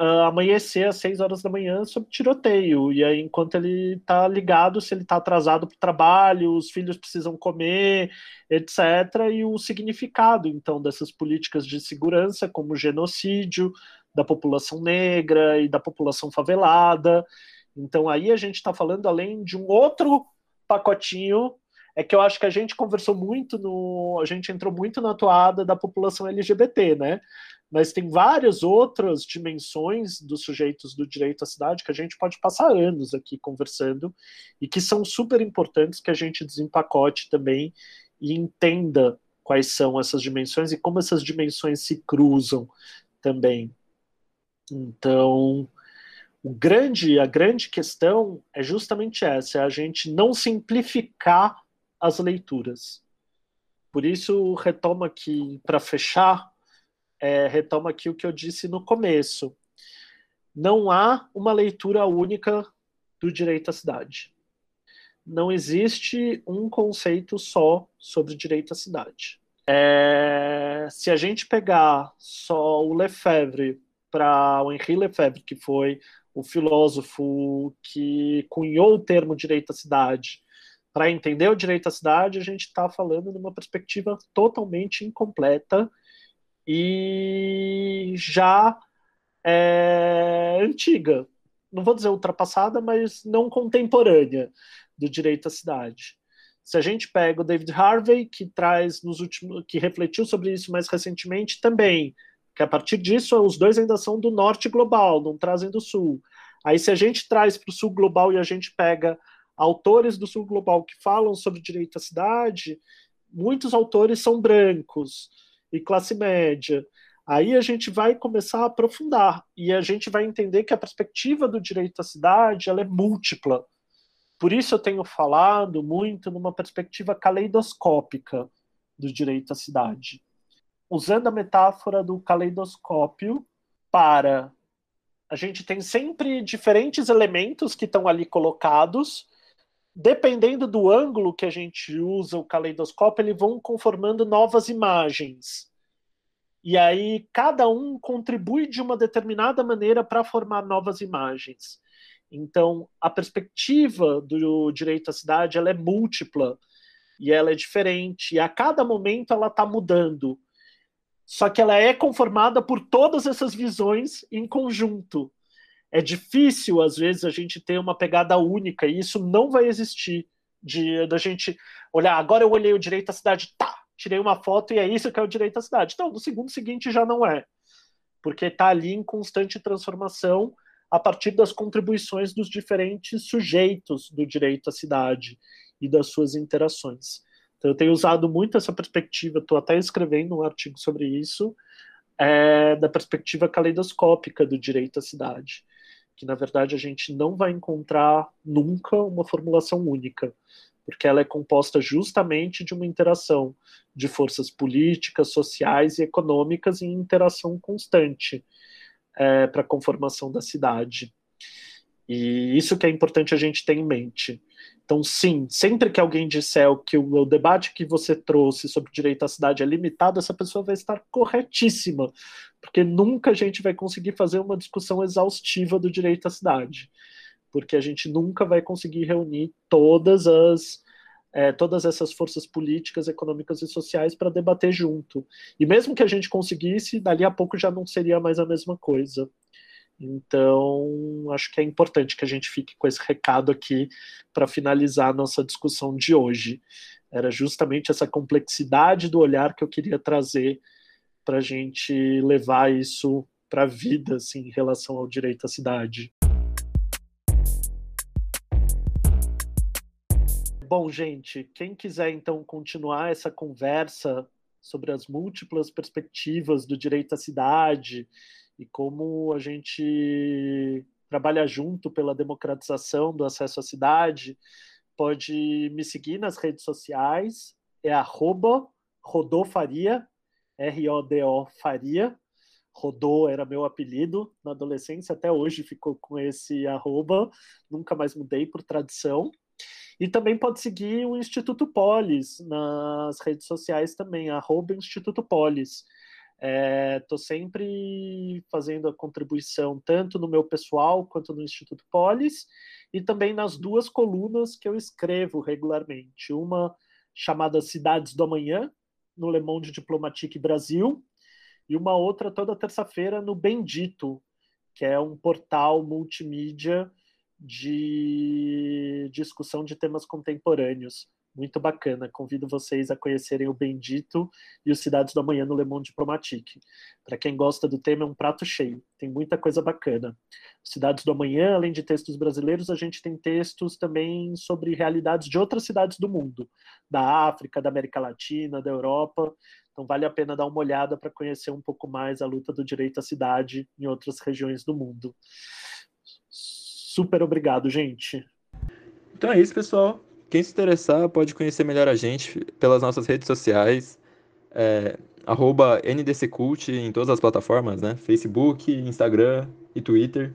uh, amanhecer às 6 horas da manhã sob tiroteio. E aí, enquanto ele está ligado, se ele está atrasado para o trabalho, os filhos precisam comer, etc. E o significado, então, dessas políticas de segurança, como genocídio da população negra e da população favelada. Então, aí a gente está falando além de um outro pacotinho é que eu acho que a gente conversou muito no. A gente entrou muito na toada da população LGBT, né? Mas tem várias outras dimensões dos sujeitos do direito à cidade que a gente pode passar anos aqui conversando e que são super importantes que a gente desempacote também e entenda quais são essas dimensões e como essas dimensões se cruzam também. Então, o grande, a grande questão é justamente essa, é a gente não simplificar as leituras. Por isso, retomo aqui, para fechar, é, retoma aqui o que eu disse no começo. Não há uma leitura única do direito à cidade. Não existe um conceito só sobre direito à cidade. É, se a gente pegar só o Lefebvre para o Henri Lefebvre, que foi o filósofo que cunhou o termo direito à cidade, para entender o direito à cidade, a gente está falando numa perspectiva totalmente incompleta e já é, antiga, não vou dizer ultrapassada, mas não contemporânea do direito à cidade. Se a gente pega o David Harvey, que traz nos últimos, que refletiu sobre isso mais recentemente, também, que a partir disso os dois ainda são do norte global, não trazem do sul. Aí se a gente traz para o sul global e a gente pega autores do sul global que falam sobre direito à cidade, muitos autores são brancos e classe média. Aí a gente vai começar a aprofundar e a gente vai entender que a perspectiva do direito à cidade ela é múltipla. Por isso eu tenho falado muito numa perspectiva caleidoscópica do direito à cidade. usando a metáfora do caleidoscópio para a gente tem sempre diferentes elementos que estão ali colocados. Dependendo do ângulo que a gente usa o caleidoscópio, eles vão conformando novas imagens. E aí cada um contribui de uma determinada maneira para formar novas imagens. Então, a perspectiva do direito à cidade ela é múltipla e ela é diferente. E a cada momento ela está mudando. Só que ela é conformada por todas essas visões em conjunto. É difícil, às vezes, a gente ter uma pegada única, e isso não vai existir. De da gente olhar, agora eu olhei o direito à cidade, tá, tirei uma foto e é isso que é o direito à cidade. Então, no segundo seguinte já não é. Porque está ali em constante transformação a partir das contribuições dos diferentes sujeitos do direito à cidade e das suas interações. Então, eu tenho usado muito essa perspectiva, estou até escrevendo um artigo sobre isso, é, da perspectiva caleidoscópica do direito à cidade, que na verdade a gente não vai encontrar nunca uma formulação única, porque ela é composta justamente de uma interação de forças políticas, sociais e econômicas em interação constante é, para a conformação da cidade. E isso que é importante a gente ter em mente. Então, sim, sempre que alguém disser que o, o, debate que você trouxe sobre direito à cidade é limitado, essa pessoa vai estar corretíssima, porque nunca a gente vai conseguir fazer uma discussão exaustiva do direito à cidade, porque a gente nunca vai conseguir reunir todas as é, todas essas forças políticas, econômicas e sociais para debater junto. E mesmo que a gente conseguisse, dali a pouco já não seria mais a mesma coisa. Então, acho que é importante que a gente fique com esse recado aqui para finalizar a nossa discussão de hoje. Era justamente essa complexidade do olhar que eu queria trazer para a gente levar isso para a vida, assim, em relação ao direito à cidade. Bom, gente, quem quiser então continuar essa conversa sobre as múltiplas perspectivas do direito à cidade e como a gente trabalha junto pela democratização do acesso à cidade, pode me seguir nas redes sociais, é arroba rodofaria, R-O-D-O Faria, Rodô era meu apelido na adolescência, até hoje ficou com esse arroba, nunca mais mudei por tradição. E também pode seguir o Instituto Polis nas redes sociais também, arroba Instituto Polis. Estou é, sempre fazendo a contribuição tanto no meu pessoal quanto no Instituto Polis e também nas duas colunas que eu escrevo regularmente. Uma chamada Cidades do Amanhã, no Le Monde Diplomatique Brasil, e uma outra toda terça-feira no Bendito, que é um portal multimídia de discussão de temas contemporâneos muito bacana. Convido vocês a conhecerem o Bendito e os Cidades do Amanhã no Le Monde Diplomatique. Para quem gosta do tema, é um prato cheio, tem muita coisa bacana. Cidades do Amanhã, além de textos brasileiros, a gente tem textos também sobre realidades de outras cidades do mundo, da África, da América Latina, da Europa. Então vale a pena dar uma olhada para conhecer um pouco mais a luta do direito à cidade em outras regiões do mundo. Super obrigado, gente. Então é isso, pessoal. Quem se interessar pode conhecer melhor a gente pelas nossas redes sociais, é, NDCCult em todas as plataformas, né? Facebook, Instagram e Twitter.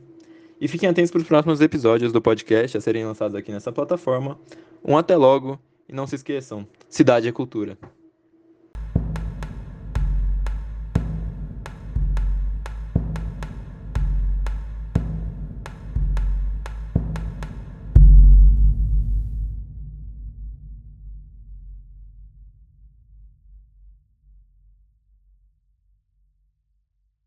E fiquem atentos para os próximos episódios do podcast a serem lançados aqui nessa plataforma. Um até logo e não se esqueçam, cidade é cultura.